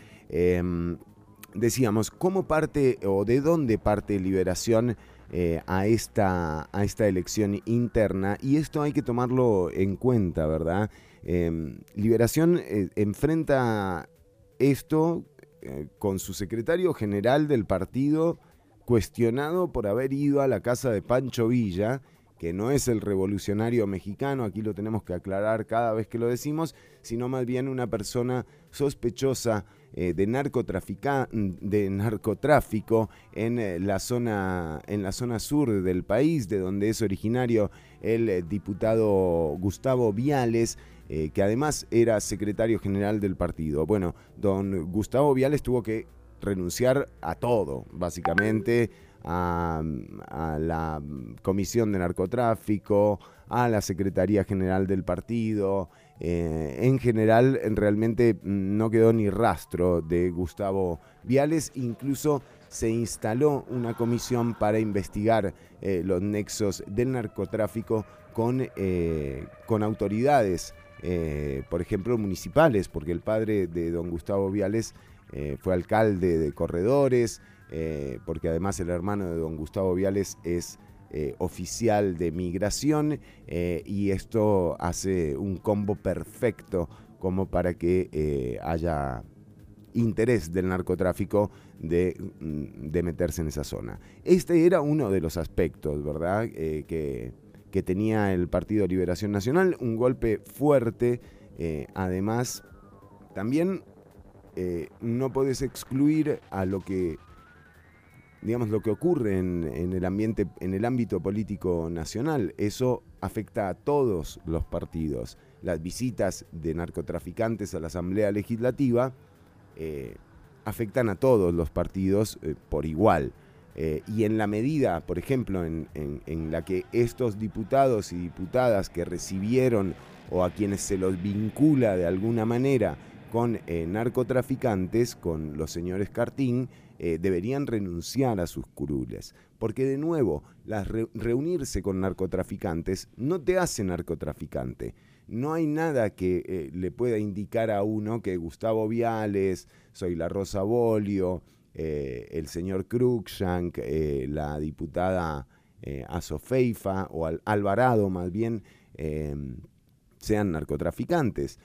Decíamos, ¿cómo parte o de dónde parte Liberación eh, a, esta, a esta elección interna? Y esto hay que tomarlo en cuenta, ¿verdad? Em, Liberación eh, enfrenta esto eh, con su secretario general del partido cuestionado por haber ido a la casa de Pancho Villa, que no es el revolucionario mexicano, aquí lo tenemos que aclarar cada vez que lo decimos, sino más bien una persona sospechosa eh, de, narcotrafica- de narcotráfico en, eh, la zona, en la zona sur del país, de donde es originario el eh, diputado Gustavo Viales, que además era secretario general del partido. Bueno, don Gustavo Viales tuvo que renunciar a todo, básicamente, a, a la Comisión de Narcotráfico, a la Secretaría General del partido. Eh, en general, en- realmente mm, no quedó ni rastro de Gustavo Viales, incluso se instaló una comisión para investigar eh, los nexos del narcotráfico con, eh, con autoridades, por ejemplo, municipales, porque el padre de don Gustavo Viales fue alcalde de Corredores, porque además el hermano de don Gustavo Viales es eh, oficial de migración eh, y esto hace un combo perfecto como para que eh, haya interés del narcotráfico de, mm, de meterse en esa zona. Este era uno de los aspectos, ¿verdad? Que, tenía el Partido Liberación Nacional, un golpe fuerte, además también no puedes excluir a lo que digamos lo que ocurre en, el ambiente en el ámbito político nacional eso afecta a todos los partidos. Las visitas de narcotraficantes a la asamblea legislativa eh, afectan a todos los partidos eh, por igual. Eh, y en la medida, por ejemplo, en, en- la que estos diputados y diputadas que recibieron o a quienes se los vincula de alguna manera con narcotraficantes, con los señores Cartín, eh, deberían renunciar a sus curules. Porque de nuevo, las re- reunirse con narcotraficantes no te hace narcotraficante. No hay nada que eh, le pueda indicar a uno que Gustavo Viales, soy la Rosa Bolio, eh, el señor Cruikshank, la diputada Asofeifa o Al- Alvarado más bien, sean narcotraficantes.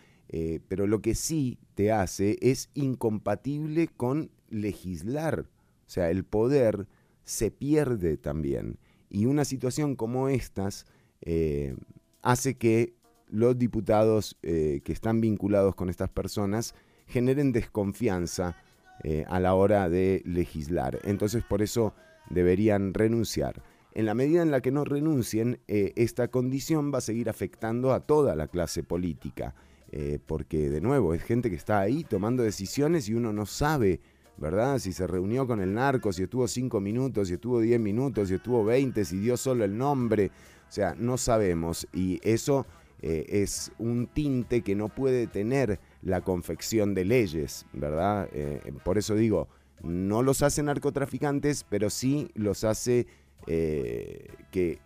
Pero lo que sí te hace es incompatible con legislar. O sea, el poder se pierde también. Y una situación como estas eh, hace que los diputados eh, que están vinculados con estas personas generen desconfianza eh, a la hora de legislar. Entonces por eso deberían renunciar. En la medida en la que no renuncien, esta condición va a seguir afectando a toda la clase política, porque de nuevo es gente que está ahí tomando decisiones y uno no sabe, ¿verdad? Si se reunió con el narco, si estuvo cinco minutos, si estuvo 10 minutos, si estuvo 20, si dio solo el nombre, o sea, no sabemos y eso eh, es un tinte que no puede tener la confección de leyes, ¿verdad? Eh, por eso digo, no los hace narcotraficantes, pero sí los hace eh, que,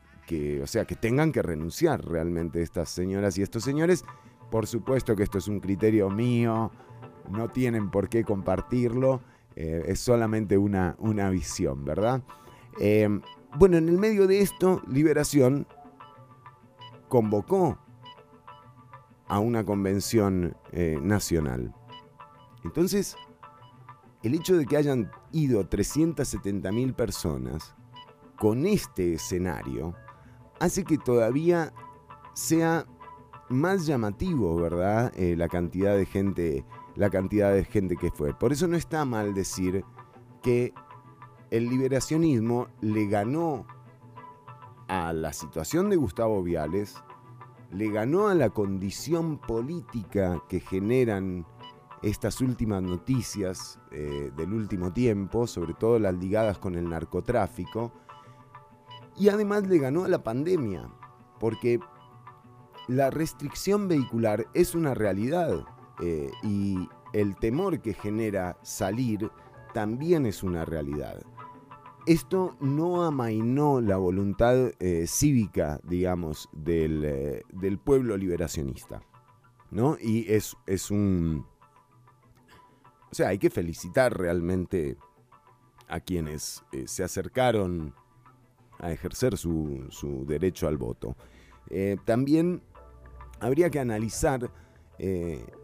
o sea, que tengan que renunciar realmente estas señoras y estos señores. Por supuesto que esto es un criterio mío, no tienen por qué compartirlo, eh, es solamente una, una visión, ¿verdad? Eh, bueno, en el medio de esto, Liberación convocó a una convención eh, nacional. Entonces, el hecho de que hayan ido 370 mil personas con este escenario hace que todavía sea más llamativo, ¿verdad? La cantidad de gente, la cantidad de gente que fue. Por eso no está mal decir que el liberacionismo le ganó a la situación de Gustavo Viales, le ganó a la condición política que generan estas últimas noticias eh, del último tiempo, sobre todo las ligadas con el narcotráfico, y además le ganó a la pandemia, porque la restricción vehicular es una realidad eh, y el temor que genera salir también es una realidad. Esto no amainó la voluntad eh, cívica, digamos, del, eh, del pueblo liberacionista. ¿no? Y es, es un... O sea, hay que felicitar realmente a quienes se acercaron a ejercer su, su derecho al voto. También habría que analizar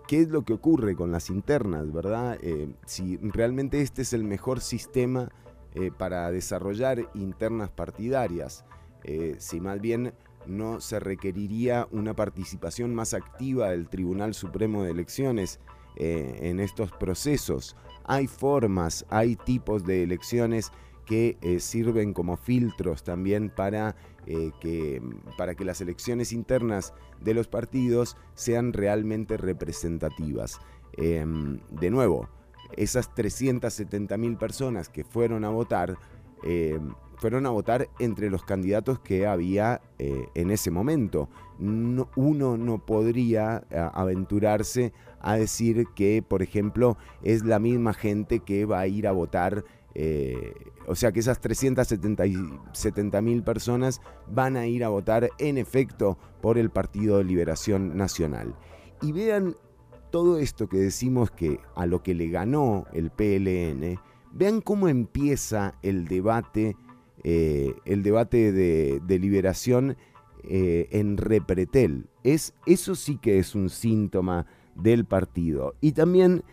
qué es lo que ocurre con las internas, ¿verdad? Eh, si realmente este es el mejor sistema eh, para desarrollar internas partidarias, eh, si más bien no se requeriría una participación más activa del Tribunal Supremo de Elecciones en estos procesos. Hay formas, hay tipos de elecciones que sirven como filtros también para, eh, que, para que las elecciones internas de los partidos sean realmente representativas. Em, de nuevo, esas 370 mil personas que fueron a votar, eh, fueron a votar entre los candidatos que había eh, en ese momento. No- uno no podría aventurarse a decir que, por ejemplo, es la misma gente que va a ir a votar. Eh, o sea que esas 370 mil personas van a ir a votar en efecto por el Partido de Liberación Nacional. Y vean todo esto que decimos que a lo que le ganó el PLN, vean cómo empieza el debate, eh, el debate de, de liberación eh, en Repretel. Es, eso sí que es un síntoma del partido. Y también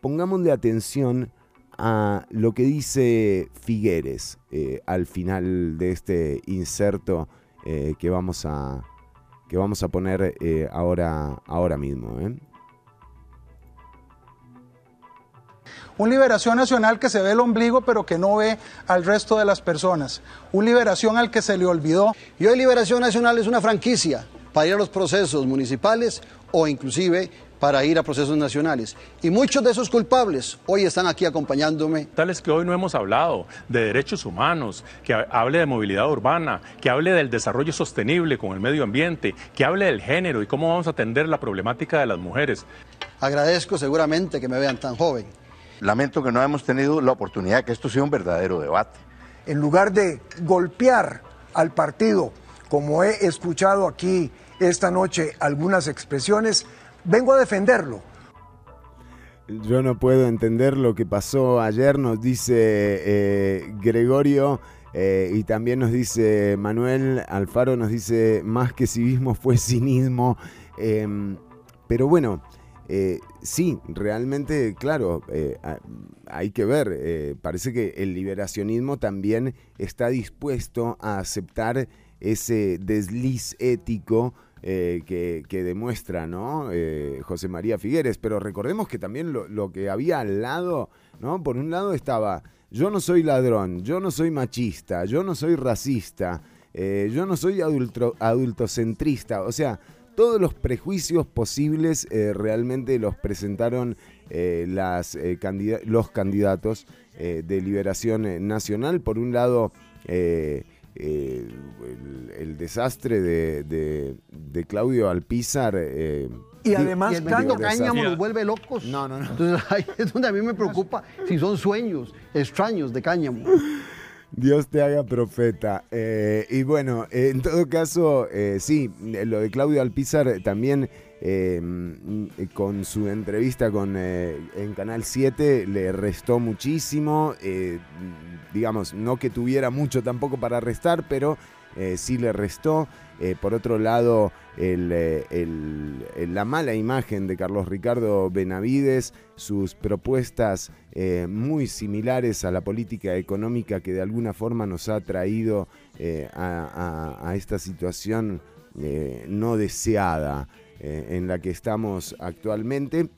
pongámosle atención a lo que dice Figueres eh, al final de este inserto eh, que, vamos a, que vamos a poner eh, ahora, ahora mismo. Un liberación nacional que se ve el ombligo pero que no ve al resto de las personas. Un liberación al que se le olvidó. Y hoy Liberación Nacional es una franquicia para ir a los procesos municipales o inclusive para ir a procesos nacionales. Y muchos de esos culpables hoy están aquí acompañándome. Tales que hoy no hemos hablado de derechos humanos, que ha- hable de movilidad urbana, que hable del desarrollo sostenible con el medio ambiente, que hable del género y cómo vamos a atender la problemática de las mujeres. Agradezco seguramente que me vean tan joven. Lamento que no hemos tenido la oportunidad de que esto sea un verdadero debate. En lugar de golpear al partido, como he escuchado aquí esta noche algunas expresiones, vengo a defenderlo. Yo no puedo entender lo que pasó ayer, nos dice eh, Gregorio. eh, y también nos dice Manuel Alfaro, nos dice, más que civismo fue cinismo. Em, pero bueno, eh, sí, realmente, claro, hay que ver. parece que el liberacionismo también está dispuesto a aceptar ese desliz ético eh, que, demuestra ¿no? Eh, José María Figueres. Pero recordemos que también lo, que había al lado, ¿no? Por un lado estaba, yo no soy ladrón, yo no soy machista, yo no soy racista, eh, yo no soy adulto, adultocentrista. O sea, todos los prejuicios posibles realmente los presentaron las, candida- los candidatos de Liberación Nacional. Por un lado, eh, el, el desastre de, de- de Claudio Alpizar. eh, Y además, desastre. cáñamo los vuelve locos. No, no, no. Entonces ahí es donde a mí me preocupa si son sueños extraños de cáñamo. Dios te haga profeta. Eh, y bueno, eh, en todo caso, eh, sí, lo de Claudio Alpizar eh, también eh, con su entrevista con, eh, en Canal 7 le restó muchísimo. eh, digamos, no que tuviera mucho tampoco para restar, pero eh, sí le restó. Por otro lado, la mala imagen de Carlos Ricardo Benavides, sus propuestas muy similares a la política económica que de alguna forma nos ha traído a, esta situación no deseada eh, en la que estamos actualmente.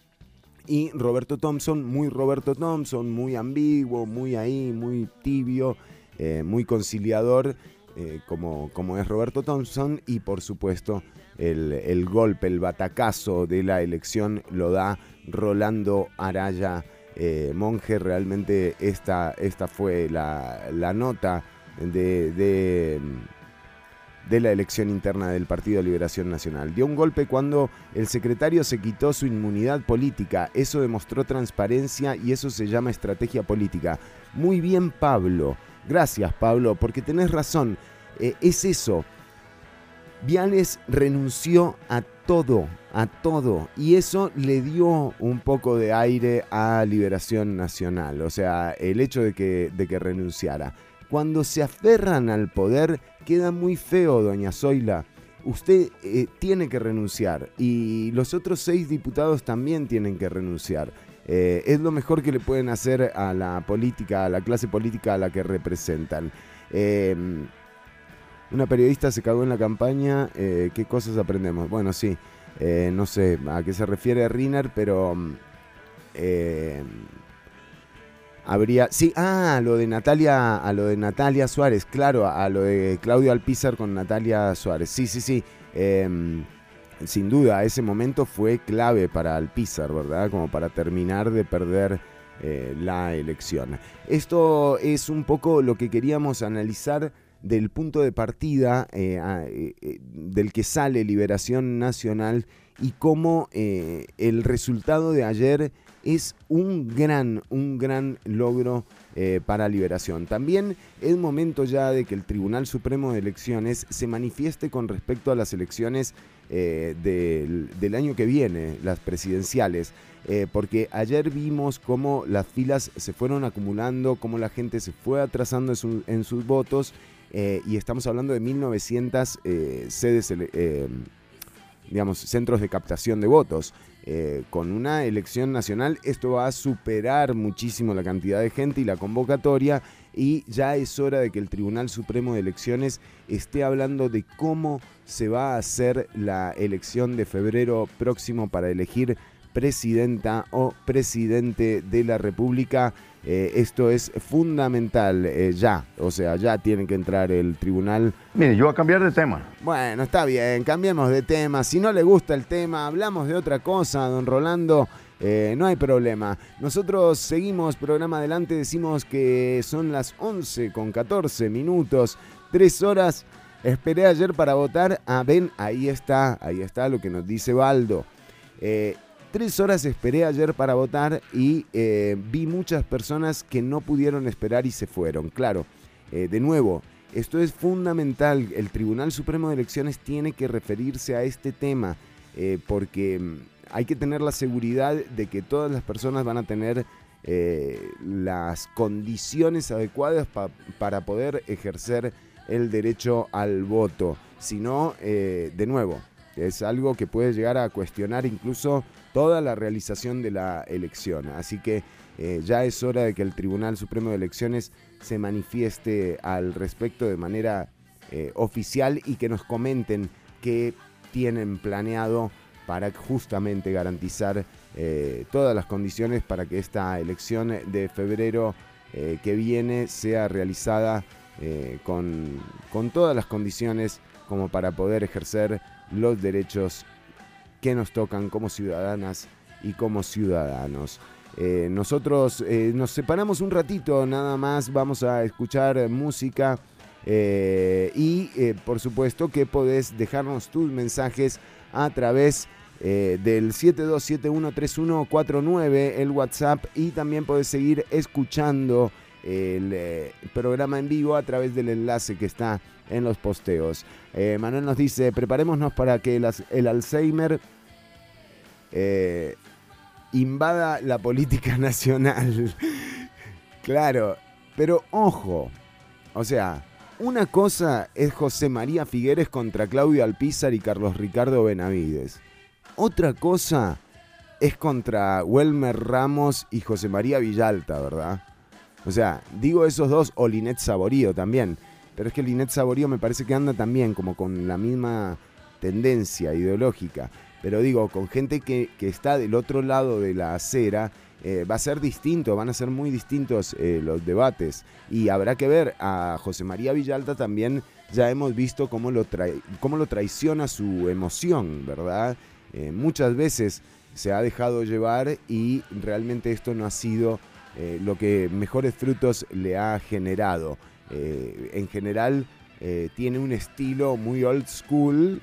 Y Roberto Thompson, muy Roberto Thompson, muy ambiguo, muy ahí, muy tibio, eh, muy conciliador, eh, como, como es Roberto Thompson. Y por supuesto, el, el golpe, el batacazo de la elección lo da Rolando Araya eh, Monje. Realmente esta, esta fue la, la nota de, de la elección interna del Partido Liberación Nacional. Dio un golpe cuando el secretario se quitó su inmunidad política. Eso demostró transparencia y eso se llama estrategia política. Muy bien, Pablo. Gracias, Pablo, porque tenés razón. Eh, es eso. Viales renunció a todo, a todo, y eso le dio un poco de aire a Liberación Nacional, o sea, el hecho de que, de que renunciara. Cuando se aferran al poder, queda muy feo, doña Zoila. Usted eh, tiene que renunciar y los otros seis diputados también tienen que renunciar. Eh, es lo mejor que le pueden hacer a la política, a la clase política a la que representan. Eh, una periodista se cagó en la campaña. eh, ¿Qué cosas aprendemos? Bueno, sí. no sé a qué se refiere Riner, pero. eh, habría. Sí, ah, lo de Natalia. A lo de Natalia Suárez, claro, a lo de Claudio Alpizar con Natalia Suárez. Sí, sí, sí. em, sin duda, ese momento fue clave para Alpizar, ¿verdad? Como para terminar de perder eh, la elección. Esto es un poco lo que queríamos analizar del punto de partida eh, eh, del que sale Liberación Nacional y cómo el resultado de ayer es un gran, un gran logro eh, para Liberación. También es momento ya de que el Tribunal Supremo de Elecciones se manifieste con respecto a las elecciones eh, del, del año que viene, las presidenciales, eh, porque ayer vimos cómo las filas se fueron acumulando, cómo la gente se fue atrasando en, su- en sus votos, y estamos hablando de 1900 eh, sedes, digamos, centros de captación de votos. Eh, con una elección nacional esto va a superar muchísimo la cantidad de gente y la convocatoria y ya es hora de que el Tribunal Supremo de Elecciones esté hablando de cómo se va a hacer la elección de febrero próximo para elegir presidenta o presidente de la República. Eh, esto es fundamental eh, ya, o sea, ya tiene que entrar el tribunal. Mire, yo voy a cambiar de tema. Bueno, está bien, cambiemos de tema. Si no le gusta el tema, hablamos de otra cosa, don Rolando. eh, no hay problema. Nosotros seguimos programa adelante, decimos que son las 11 con 14 minutos, 3 horas. Esperé ayer para votar. Ah, ven, ahí está, ahí está lo que nos dice Baldo. Tres horas esperé ayer para votar y eh, vi muchas personas que no pudieron esperar y se fueron. Claro, eh, de nuevo, esto es fundamental. El Tribunal Supremo de Elecciones tiene que referirse a este tema eh, porque mm, hay que tener la seguridad de que todas las personas van a tener las condiciones adecuadas pa- para poder ejercer el derecho al voto. Si no, de nuevo, es algo que puede llegar a cuestionar incluso toda la realización de la elección. Así que eh, ya es hora de que el Tribunal Supremo de Elecciones se manifieste al respecto de manera eh, oficial y que nos comenten qué tienen planeado para justamente garantizar eh, todas las condiciones para que esta elección de febrero que viene sea realizada con, con todas las condiciones como para poder ejercer los derechos que nos tocan como ciudadanas y como ciudadanos. Eh, nosotros eh, nos separamos un ratito nada más, vamos a escuchar música eh, y por supuesto que podés dejarnos tus mensajes a través del 72713149, el WhatsApp, y también podés seguir escuchando el eh, programa en vivo a través del enlace que está en los posteos. Eh, Manuel nos dice, preparémonos para que el, Alzheimer eh, invada la política nacional. claro, pero ojo, o sea, una cosa es José María Figueres contra Claudio Alpizar y Carlos Ricardo Benavides. Otra cosa es contra Welmer Ramos y José María Villalta, ¿verdad? O sea, digo esos dos o Linet Saborío también. Pero es que Linet Saborío me parece que anda también como con la misma tendencia ideológica. Pero digo, con gente que, que está del otro lado de la acera, eh, va a ser distinto, van a ser muy distintos eh, los debates. Y habrá que ver a José María Villalta también, ya hemos visto cómo lo, cómo lo traiciona su emoción, ¿verdad? Eh, muchas veces se ha dejado llevar y realmente esto no ha sido eh, lo que mejores frutos le ha generado. Eh, en general eh, tiene un estilo muy old school,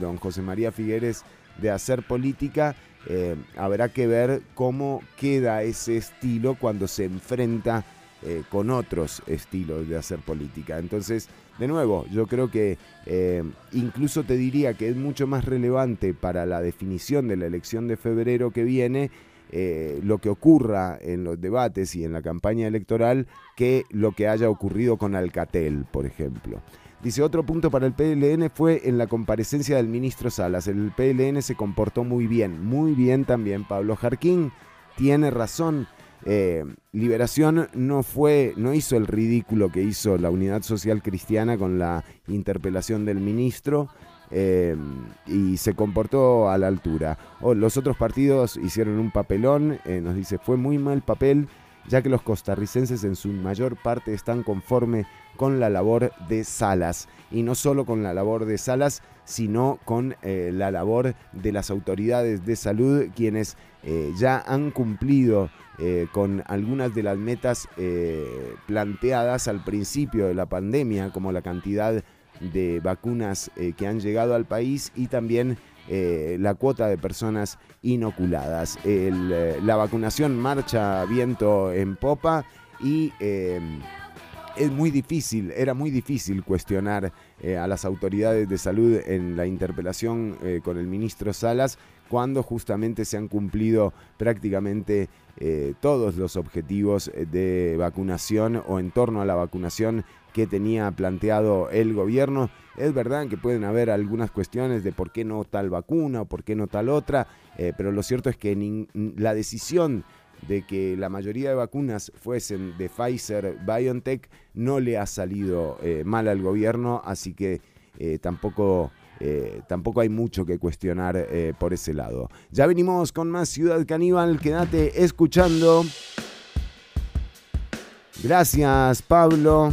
don José María Figueres, de hacer política. Habrá que ver cómo queda ese estilo cuando se enfrenta con otros estilos de hacer política. Entonces, de nuevo, yo creo que incluso te diría que es mucho más relevante para la definición de la elección de febrero que viene eh, lo que ocurra en los debates y en la campaña electoral que lo que haya ocurrido con Alcatel, por ejemplo. Dice, otro punto para el PLN fue en la comparecencia del ministro Salas. El PLN se comportó muy bien, muy bien también. Pablo Jarquín tiene razón. Eh, Liberación no fue, no hizo el ridículo que hizo la Unidad Social Cristiana con la interpelación del ministro eh, y se comportó a la altura. O los otros partidos hicieron un papelón, eh, nos dice, fue muy mal papel, ya que los costarricenses en su mayor parte están conforme con la labor de Salas. Y no solo con la labor de Salas, sino con eh, la labor de las autoridades de salud, quienes eh, ya han cumplido con algunas de las metas planteadas al principio de la pandemia, como la cantidad de vacunas eh, que han llegado al país y también eh, la cuota de personas inoculadas. Eh, la vacunación marcha viento en popa y eh, es muy difícil, era muy difícil cuestionar a las autoridades de salud en la interpelación con el ministro Salas cuando justamente se han cumplido prácticamente todos los objetivos de vacunación o en torno a la vacunación que tenía planteado el gobierno. Es verdad que pueden haber algunas cuestiones de por qué no tal vacuna o por qué no tal otra, eh, pero lo cierto es que la decisión de que la mayoría de vacunas fuesen de Pfizer BioNTech no le ha salido eh, mal al gobierno, así que eh, tampoco, tampoco hay mucho que cuestionar por ese lado. Ya venimos con más Ciudad Caníbal, quédate escuchando. Gracias Pablo.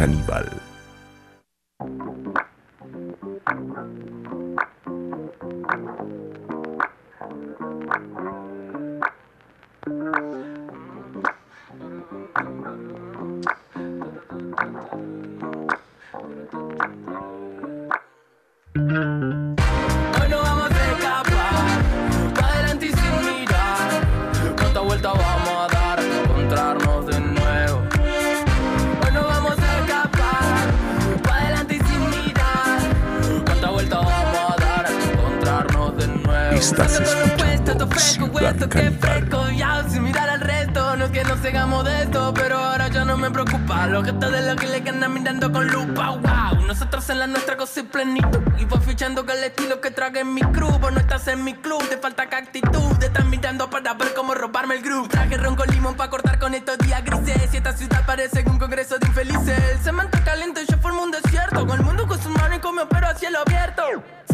Caníbal. Puesto, que fresco. Ya sin mirar al resto, no es que nos hagamos de esto, pero ahora ya no me preocupa. Lo que de lo que le andan mirando con lupa, wow. Nosotros en la nuestra cosa y plenitud. Y voy fichando con el estilo que trague en mi crew. Vos no estás en mi club, te falta que actitud. Te están mirando para ver cómo robarme el groove. Traje ron con limón para cortar con estos días grises. Y esta ciudad parece un congreso de infelices. El cemento caliente, yo formo un desierto. Con el mundo con sus manos y come pero a cielo abierto.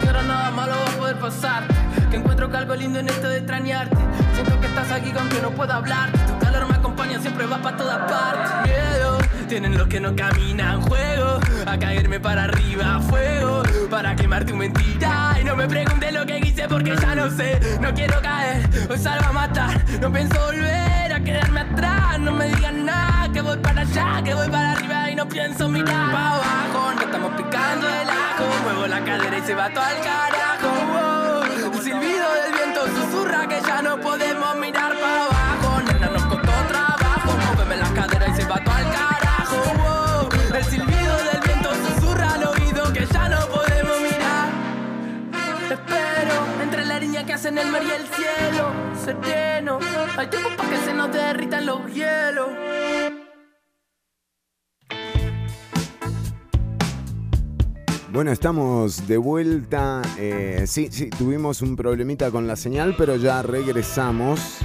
Que ahora nada malo va a poder pasar. Que encuentro que algo lindo en esto de extrañarte. Siento que estás aquí aunque no puedo hablar. Tu calor me acompaña, siempre va para todas partes. Miedo, tienen los que no caminan. Juego a caerme para arriba, fuego. Para quemar tu mentira. Y no me preguntes lo que hice porque ya no sé. No quiero caer, hoy salgo a matar. No pienso volver a quedarme atrás. No me digan nada, que voy para allá, que voy para arriba y no pienso mirar para abajo. No estamos picando el ajo. Muevo la cadera y se va todo al carajo. wow. El silbido del viento susurra que ya no podemos mirar que hacen el mar y el cielo. Sereno, hay tiempo para que se nos derritan los hielos. Bueno, estamos de vuelta. Eh, sí, sí, tuvimos un problemita con la señal, pero ya regresamos.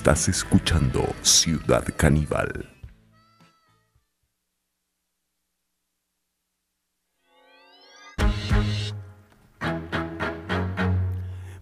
Estás escuchando Ciudad Caníbal.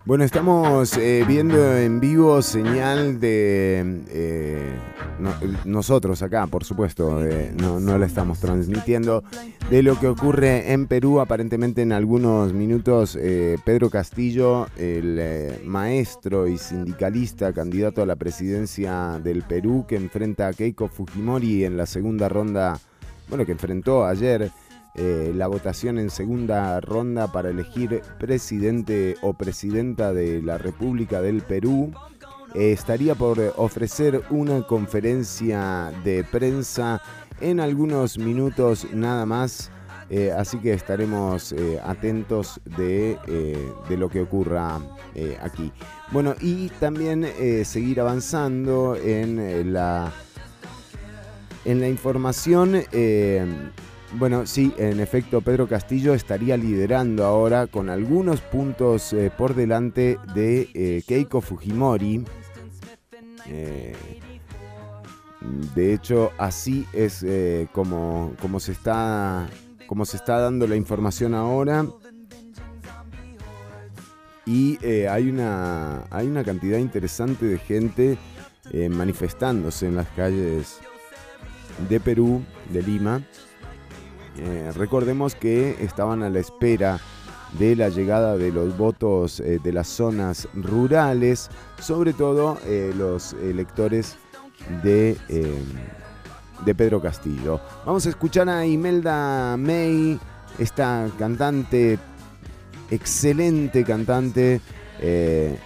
Bueno, estamos eh, viendo en vivo señal de eh, no- nosotros acá, por supuesto, eh, no, no la estamos transmitiendo, de lo que ocurre en Perú. Aparentemente en algunos minutos eh, Pedro Castillo, el eh, maestro y sindicalista candidato a la presidencia del Perú, que enfrenta a Keiko Fujimori en la segunda ronda, bueno, que enfrentó ayer eh, la votación en segunda ronda para elegir presidente o presidenta de la República del Perú. Estaría por ofrecer una conferencia de prensa en algunos minutos nada más. eh, así que estaremos eh, atentos de, eh, de lo que ocurra aquí. Bueno, y también seguir avanzando en la en la información, bueno, sí, en efecto, Pedro Castillo estaría liderando ahora con algunos puntos por delante de Keiko Fujimori. De hecho, así es eh, como, se está, como se está dando la información ahora. Y eh, hay, una, hay una cantidad interesante de gente eh, manifestándose en las calles de Perú, de Lima. Recordemos que estaban a la espera de la llegada de los votos de las zonas rurales, sobre todo los electores de, eh, de Pedro Castillo. Vamos a escuchar a Imelda May, esta cantante, excelente cantante, eh,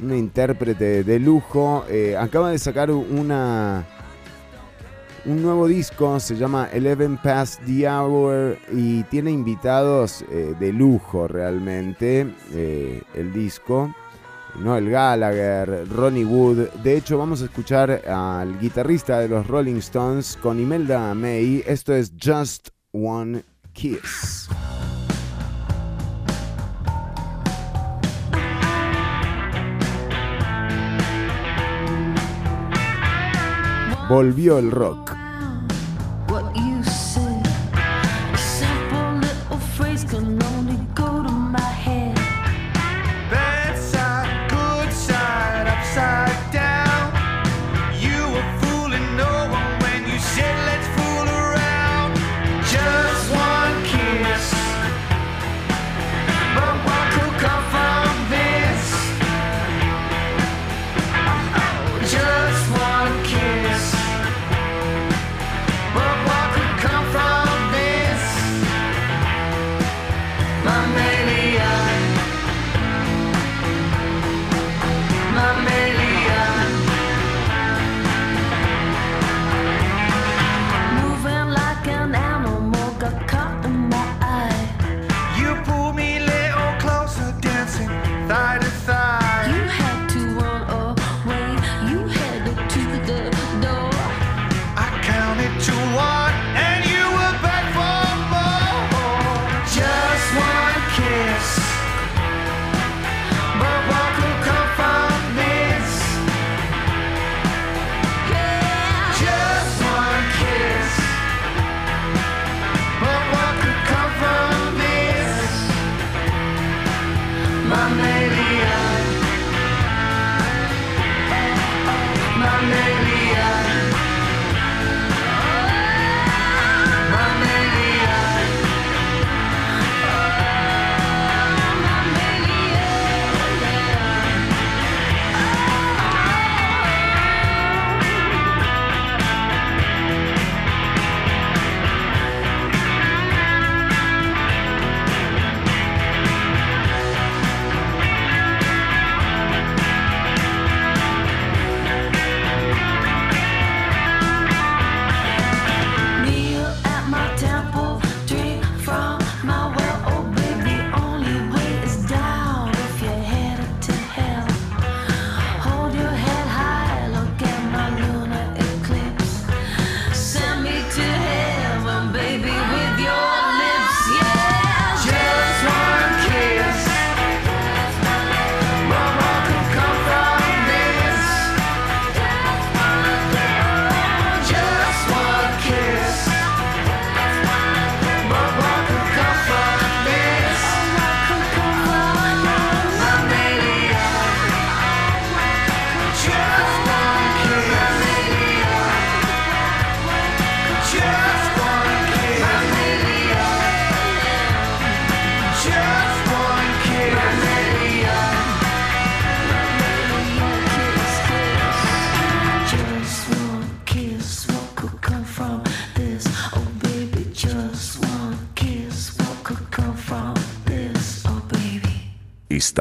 una intérprete de lujo. eh, acaba de sacar una un nuevo disco, se llama Eleven Past the Hour y tiene invitados eh, de lujo realmente eh, el disco. Noel Gallagher, Ronnie Wood. De hecho, vamos a escuchar al guitarrista de los Rolling Stones con Imelda May. Esto es Just One Kiss. Volvió el rock.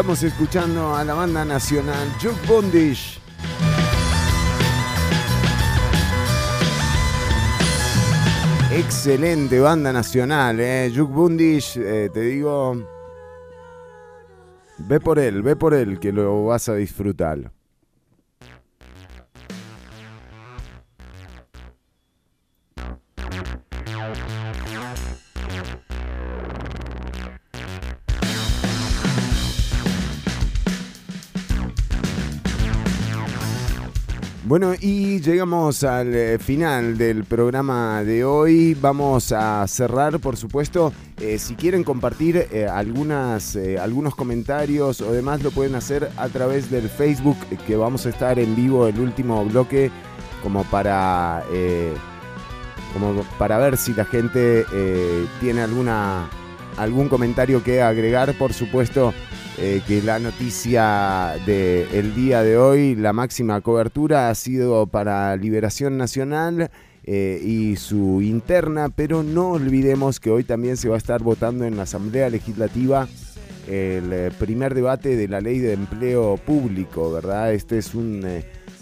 Estamos escuchando a la banda nacional Juke Bundish. Excelente banda nacional, eh. Juke Bundish, eh, te digo. Ve por él, ve por él, que lo vas a disfrutar. Bueno, y llegamos al eh, final del programa de hoy. Vamos a cerrar, por supuesto. eh, si quieren compartir eh, algunas, algunos comentarios o demás, lo pueden hacer a través del Facebook, que vamos a estar en vivo el último bloque, como para, como para ver si la gente tiene alguna, algún comentario que agregar. Por supuesto, eh, que la noticia del día de hoy, la máxima cobertura ha sido para Liberación Nacional eh, y su interna, pero no olvidemos que hoy también se va a estar votando en la Asamblea Legislativa el eh, primer debate de la ley de empleo público, ¿verdad? Este es un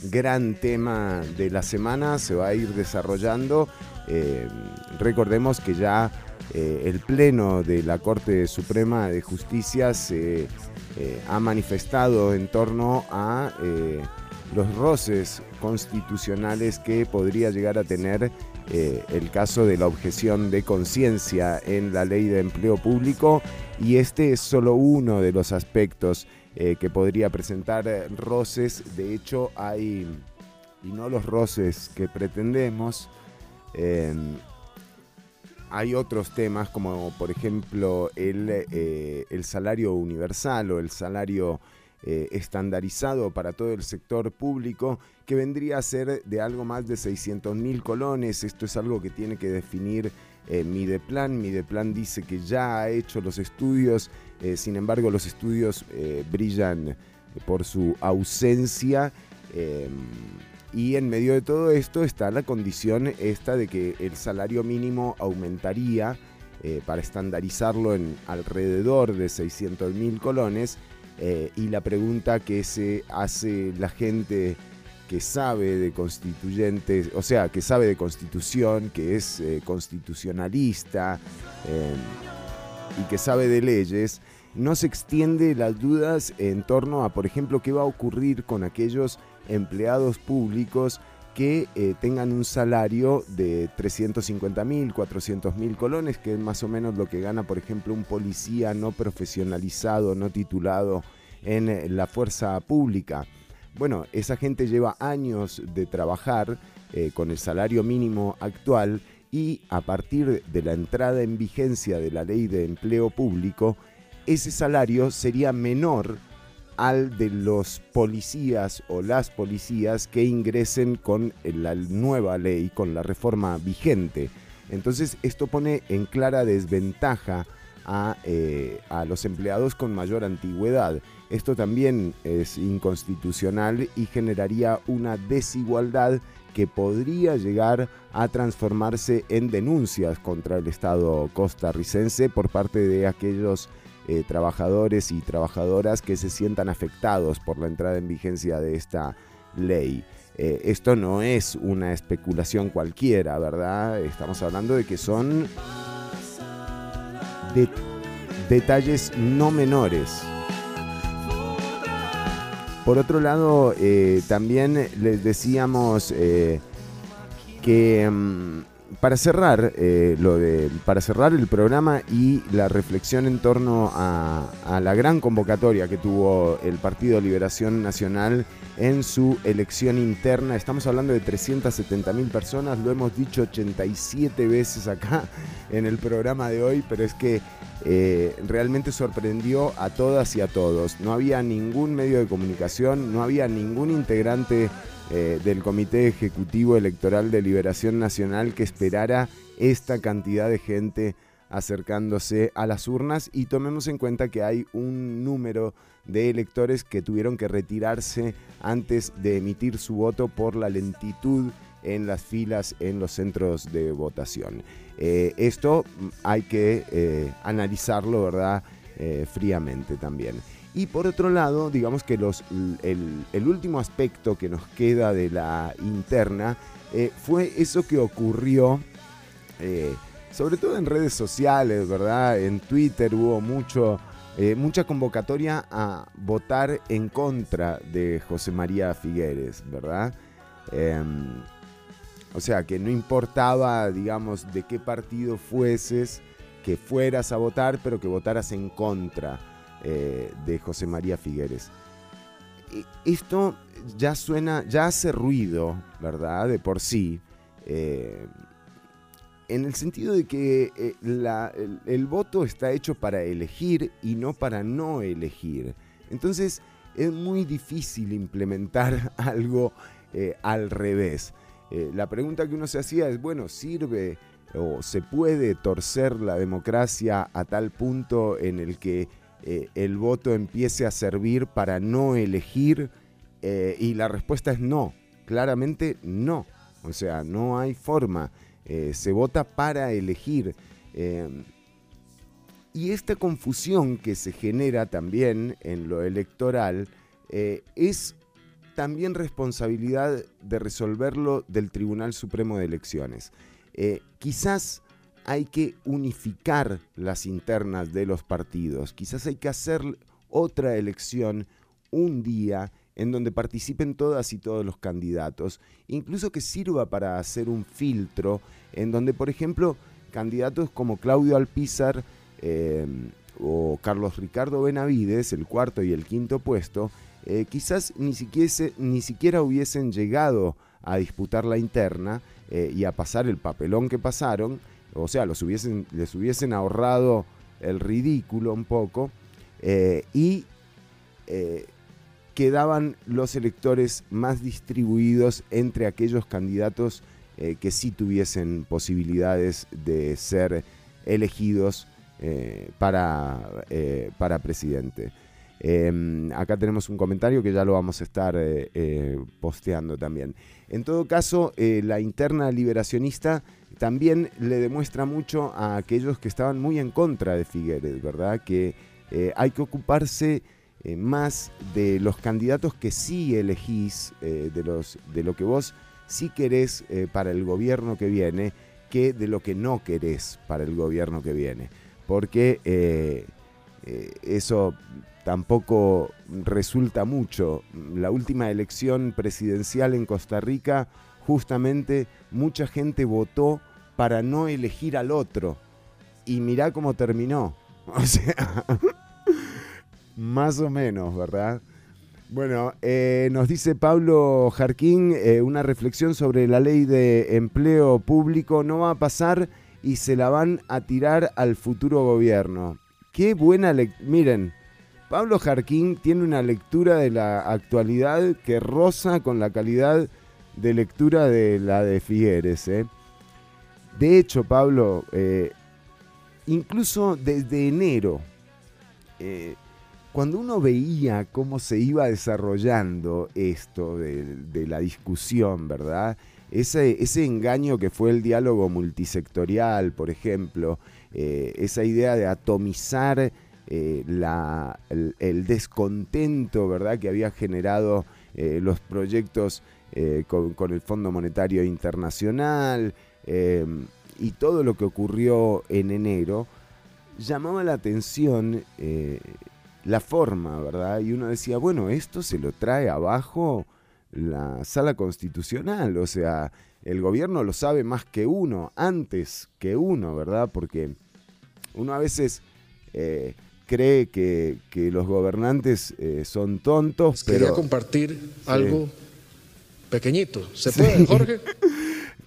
gran tema de la semana, se va a ir desarrollando. Recordemos que ya el Pleno de la Corte Suprema de Justicia se eh, ha manifestado en torno a eh, los roces constitucionales que podría llegar a tener eh, el caso de la objeción de conciencia en la ley de empleo público y este es solo uno de los aspectos que podría presentar roces. De hecho, hay, y no los roces que pretendemos, hay otros temas como por ejemplo el, eh, salario universal o el salario eh, estandarizado para todo el sector público que vendría a ser de algo más de 600 mil colones. Esto es algo que tiene que definir eh, Mideplan. Mideplan dice que ya ha hecho los estudios, sin embargo los estudios brillan por su ausencia. Y en medio de todo esto está la condición esta de que el salario mínimo aumentaría eh, para estandarizarlo en alrededor de 600 mil colones. eh, y la pregunta que se hace la gente que sabe de constituyentes, o sea, que sabe de constitución, que es eh, constitucionalista y que sabe de leyes, no se extiende las dudas en torno a, por ejemplo, qué va a ocurrir con aquellos empleados públicos que eh, tengan un salario de 350 mil, 400 mil colones, que es más o menos lo que gana, por ejemplo, un policía no profesionalizado, no titulado en eh, la fuerza pública. Bueno, esa gente lleva años de trabajar eh, con el salario mínimo actual y a partir de la entrada en vigencia de la ley de empleo público, ese salario sería menor al de los policías o las policías que ingresen con la nueva ley, con la reforma vigente. Entonces esto pone en clara desventaja a, eh, a los empleados con mayor antigüedad. Esto también es inconstitucional y generaría una desigualdad que podría llegar a transformarse en denuncias contra el Estado costarricense por parte de aquellos eh, trabajadores y trabajadoras que se sientan afectados por la entrada en vigencia de esta ley. Eh, esto no es una especulación cualquiera, ¿verdad? Estamos hablando de que son de- detalles no menores. Por otro lado, eh, también les decíamos que mm, para cerrar eh, lo de para cerrar el programa y la reflexión en torno a, la gran convocatoria que tuvo el Partido Liberación Nacional en su elección interna, estamos hablando de 370 mil personas, lo hemos dicho 87 veces acá en el programa de hoy, pero es que eh, realmente sorprendió a todas y a todos. No había ningún medio de comunicación, no había ningún integrante eh, del Comité Ejecutivo Electoral de Liberación Nacional que esperara esta cantidad de gente acercándose a las urnas y tomemos en cuenta que hay un número de electores que tuvieron que retirarse antes de emitir su voto por la lentitud en las filas en los centros de votación. Eh, esto hay que eh, analizarlo, ¿verdad? Fríamente también. Y por otro lado, digamos que los, el, último aspecto que nos queda de la interna eh, fue eso que ocurrió, eh, sobre todo en redes sociales, ¿verdad? En Twitter hubo mucho, eh, mucha convocatoria a votar en contra de José María Figueres, ¿verdad? Em, o sea, que no importaba, digamos, de qué partido fueses, que fueras a votar, pero que votaras en contra eh, de José María Figueres. Esto ya suena, ya hace ruido, ¿verdad? De por sí. eh, en el sentido de que eh, el, voto está hecho para elegir y no para no elegir. Entonces es muy difícil implementar algo al revés. La pregunta que uno se hacía es, bueno, ¿sirve o se puede torcer la democracia a tal punto en el que eh, el voto empiece a servir para no elegir? Eh, y la respuesta es no, claramente no. O sea, no hay forma. Eh, se vota para elegir. Eh, y esta confusión que se genera también en lo electoral es también responsabilidad de resolverlo del Tribunal Supremo de Elecciones. Quizás hay que unificar las internas de los partidos, quizás hay que hacer otra elección un día en donde participen todas y todos los candidatos, incluso que sirva para hacer un filtro en donde, por ejemplo, candidatos como Claudio Alpizar eh, o Carlos Ricardo Benavides, el cuarto y el quinto puesto, eh, quizás ni siquiera, ni siquiera hubiesen llegado a disputar la interna eh, y a pasar el papelón que pasaron, o sea, los hubiesen, les hubiesen ahorrado el ridículo un poco, eh, y eh, quedaban los electores más distribuidos entre aquellos candidatos eh, que sí tuviesen posibilidades de ser elegidos para, para presidente. Eh, acá tenemos un comentario que ya lo vamos a estar posteando también. En todo caso, la interna liberacionista también le demuestra mucho a aquellos que estaban muy en contra de Figueres, ¿verdad? Que eh, hay que ocuparse eh, más de los candidatos que sí elegís, eh, de, los, de lo que vos sí querés para el gobierno que viene, que de lo que no querés para el gobierno que viene. Porque eso tampoco resulta mucho. La última elección presidencial en Costa Rica, justamente mucha gente votó para no elegir al otro. Y mirá cómo terminó. O sea, más o menos, ¿verdad? Bueno, eh, nos dice Pablo Jarquín eh, una reflexión sobre la ley de empleo público. No va a pasar y se la van a tirar al futuro gobierno. Qué buena lectura. Miren, Pablo Jarquín tiene una lectura de la actualidad que roza con la calidad de lectura de la de Figueres. ¿eh? De hecho, Pablo, eh, incluso desde enero, eh, cuando uno veía cómo se iba desarrollando esto de, la discusión, ¿verdad? Ese, engaño que fue el diálogo multisectorial, por ejemplo, eh, esa idea de atomizar el, descontento, ¿verdad?, que había generado los proyectos con, con el Fondo Monetario Internacional eh, y todo lo que ocurrió en enero, llamaba la atención eh, la forma, ¿verdad? Y uno decía, bueno, esto se lo trae abajo la sala constitucional, o sea, el gobierno lo sabe más que uno, antes que uno, ¿verdad? Porque uno a veces eh, cree que, que los gobernantes eh, son tontos, Quería pero... compartir Sí. algo pequeñito. ¿Se Sí. puede, Jorge?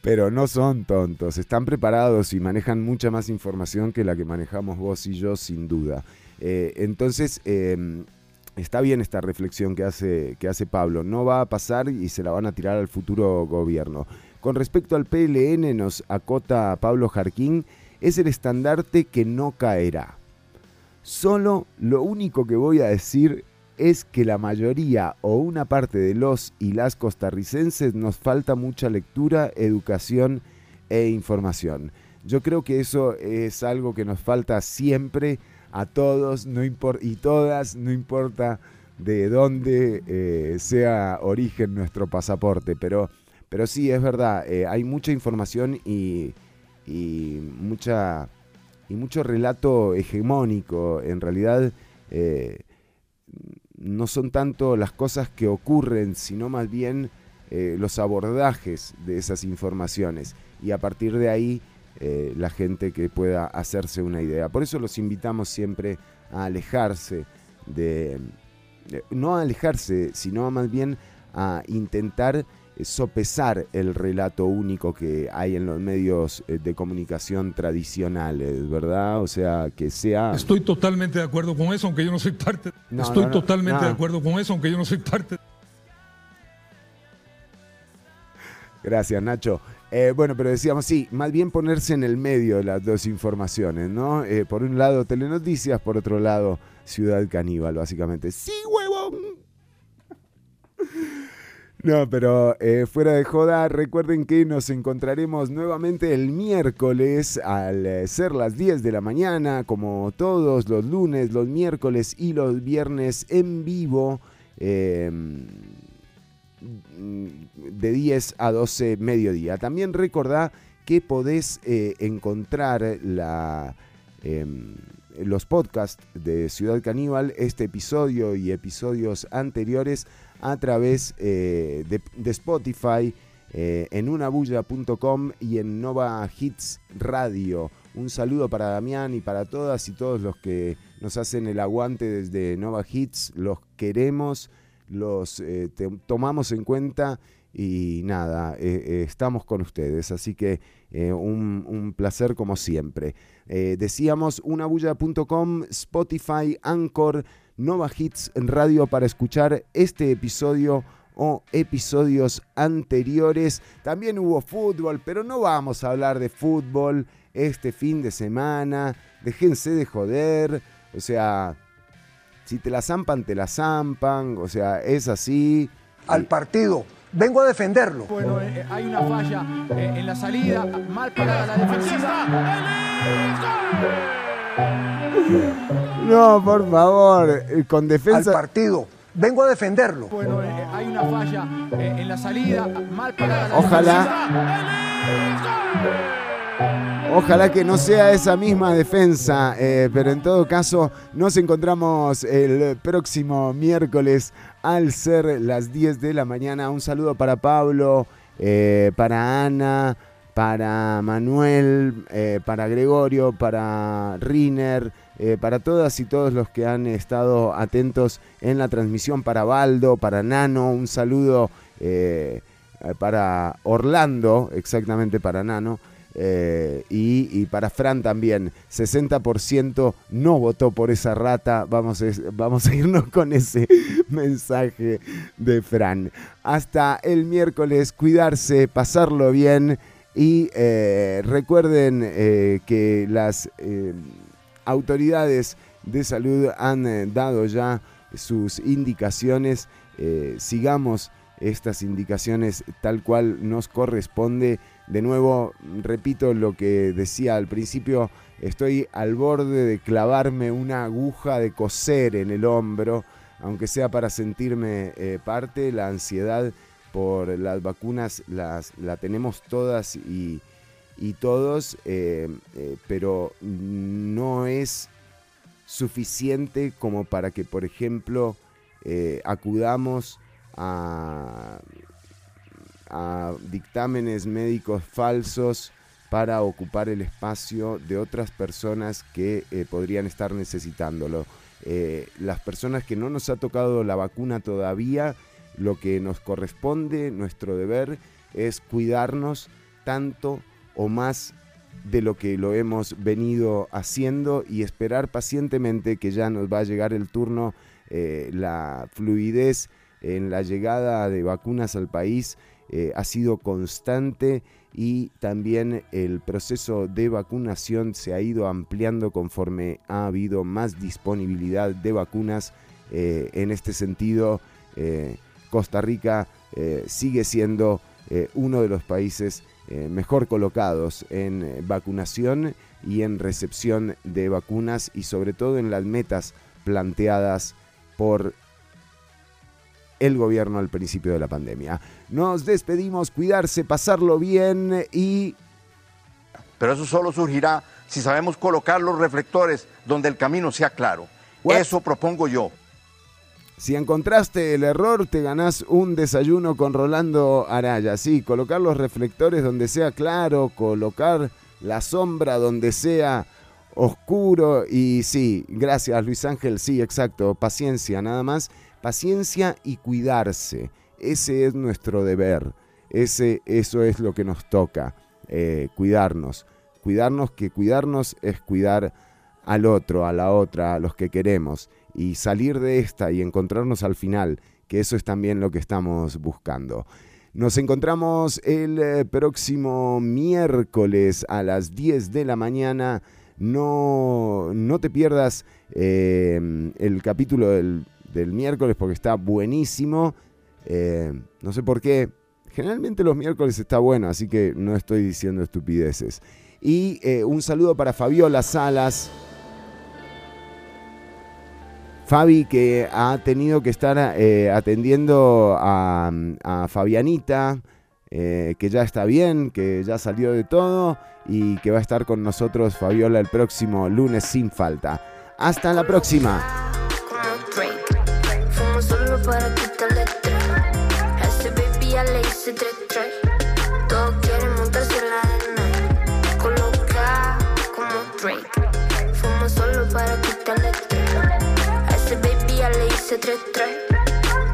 Pero no son tontos, están preparados y manejan mucha más información que la que manejamos vos y yo, sin duda. Eh, entonces, eh, está bien esta reflexión que hace, que hace Pablo. No va a pasar y se la van a tirar al futuro gobierno. Con respecto al PLN, nos acota Pablo Jarquín, es el estandarte que no caerá. Solo lo único que voy a decir es que la mayoría o una parte de los y las costarricenses nos falta mucha lectura, educación e información. Yo creo que eso es algo que nos falta siempre a todos no y todas, no importa de dónde eh, sea origen nuestro pasaporte, pero, pero sí, es verdad, eh, hay mucha información y, y mucha y mucho relato hegemónico. En realidad eh, no son tanto las cosas que ocurren, sino más bien eh, los abordajes de esas informaciones. Y a partir de ahí eh, la gente que pueda hacerse una idea. Por eso los invitamos siempre a alejarse de, de- no a alejarse, sino más bien a intentar eh, sopesar el relato único que hay en los medios eh, de comunicación tradicionales, ¿verdad? O sea, que sea... Estoy totalmente de acuerdo con eso, aunque yo no soy parte. No, Estoy no, no, totalmente de acuerdo con eso, aunque yo no soy parte. Gracias, Nacho. Eh, bueno, pero decíamos, sí, más bien ponerse en el medio de las dos informaciones, ¿no? Eh, por un lado, Telenoticias, por otro lado, Ciudad Caníbal, básicamente. ¡Sí, huevón! No, pero eh, fuera de joda, recuerden que nos encontraremos nuevamente el miércoles al eh, ser las 10 de la mañana, como todos los lunes, los miércoles y los viernes en vivo. mm, de 10 a 12 mediodía. También recordá que podés eh, encontrar la, em, los podcasts de Ciudad Caníbal, este episodio y episodios anteriores a través eh, de, Spotify, eh, en unabulla.com y en Nova Hits Radio. Un saludo para Damián y para todas y todos los que nos hacen el aguante desde Nova Hits. Los queremos, los eh, tomamos en cuenta y nada, estamos con ustedes. Así que un, un placer como siempre. Decíamos unabulla.com, Spotify, Anchor, Nova Hits Radio para escuchar este episodio o episodios anteriores. También hubo fútbol, pero no vamos a hablar de fútbol este fin de semana. Déjense de joder. O sea, si te la zampan, te la zampan. O sea, es así. Al partido. Vengo a defenderlo. Bueno, eh, hay una falla eh, en la salida, mal parada la defensiva. No, por favor, eh, con defensa. Al partido. Vengo a defenderlo. Bueno, eh, hay una falla eh, en la salida, mal parada la Ojalá. Ojalá que no sea esa misma defensa, eh, pero en todo caso nos encontramos el próximo miércoles al ser las 10 de la mañana. Un saludo para Pablo, eh, para Ana, para Manuel, eh, para Gregorio, para Riner, eh, para todas y todos los que han estado atentos en la transmisión, para Baldo, para Nano, un saludo eh, para Orlando, exactamente para Nano. eh, y, para Fran también, 60% no votó por esa rata. Vamos a, vamos a irnos con ese mensaje de Fran. Hasta el miércoles, cuidarse, pasarlo bien y recuerden que las autoridades de salud han eh, dado ya sus indicaciones. Eh, sigamos estas indicaciones tal cual nos corresponde. De nuevo, repito lo que decía al principio, estoy al borde de clavarme una aguja de coser en el hombro, aunque sea para sentirme eh, parte, la ansiedad por las vacunas las, la tenemos todas y, y todos, eh, eh, pero no es suficiente como para que, por ejemplo, eh, acudamos a, a dictámenes médicos falsos para ocupar el espacio de otras personas que podrían estar necesitándolo. Las personas que no nos ha tocado la vacuna todavía, lo que nos corresponde, nuestro deber, es cuidarnos tanto o más de lo que lo hemos venido haciendo y esperar pacientemente que ya nos va a llegar el turno, eh, la fluidez en la llegada de vacunas al país eh, ha sido constante y también el proceso de vacunación se ha ido ampliando conforme ha habido más disponibilidad de vacunas. Eh, en este sentido, Costa Rica sigue siendo uno de los países eh, mejor colocados en eh, vacunación y en recepción de vacunas y sobre todo en las metas planteadas por el gobierno al principio de la pandemia. Nos despedimos, cuidarse, pasarlo bien y Pero eso solo surgirá si sabemos colocar los reflectores donde el camino sea claro. Eso propongo yo. Si encontraste el error, te ganás un desayuno con Rolando Araya. Sí, colocar los reflectores donde sea claro, colocar la sombra donde sea oscuro. Y sí, gracias Luis Ángel, sí, exacto. Paciencia, nada más. Paciencia y cuidarse. Ese es nuestro deber. Ese, eso es lo que nos toca. eh, cuidarnos. Cuidarnos, que cuidarnos es cuidar al otro, a la otra, a los que queremos. Y salir de esta y encontrarnos al final, que eso es también lo que estamos buscando. Nos encontramos el eh, próximo miércoles a las 10 de la mañana. No, no te pierdas eh, el capítulo del, del miércoles porque está buenísimo. Eh, no sé por qué. Generalmente los miércoles está bueno, así que no estoy diciendo estupideces. Y eh, un saludo para Fabiola Salas. Fabi que ha tenido que estar eh, atendiendo a, Fabianita, eh, que ya está bien, que ya salió de todo y que va a estar con nosotros Fabiola el próximo lunes sin falta. Hasta la próxima. Tres tres.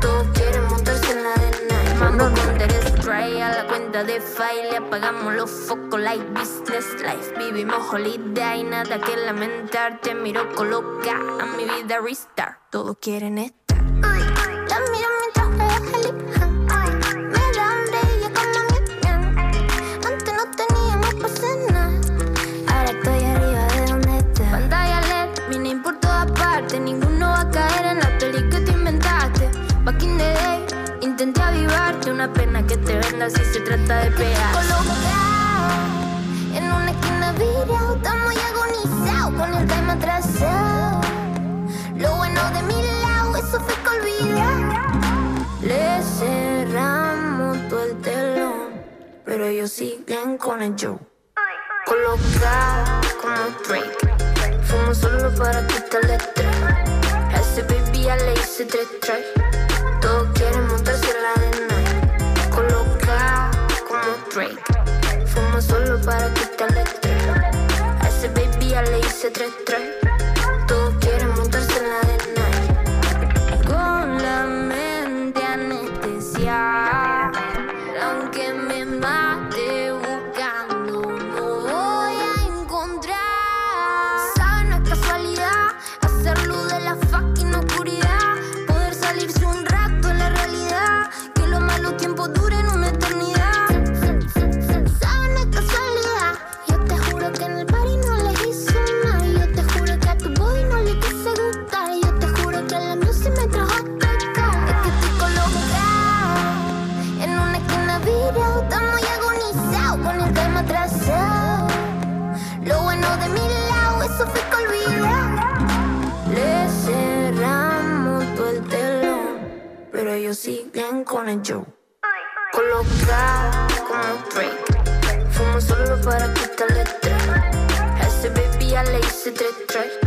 Todos quieren montarse en la arena. Mambo con Dry a la cuenta de file. Le apagamos los focos like business life. Vivimos holiday, nada que lamentar. Te miro coloca a mi vida restart. Todos quieren estar. La miro si se trata de pegar. Colocado en una esquina virado. Estamos ya agonizados con el time atrasado. Lo bueno de mi lado, eso fue que olvidar. Le cerramos todo el telón, pero ellos siguen con el show. Colocado como Drake, fumo solo para quitarle estrés. A ese baby ya le hice tres break. Fumo solo para quitarle estrés. A ese baby ya le hice 3-3. Ellos siguen con el show. Colocado como Drake, fumo solo para quitarle. A ese baby ya le hice tres tres.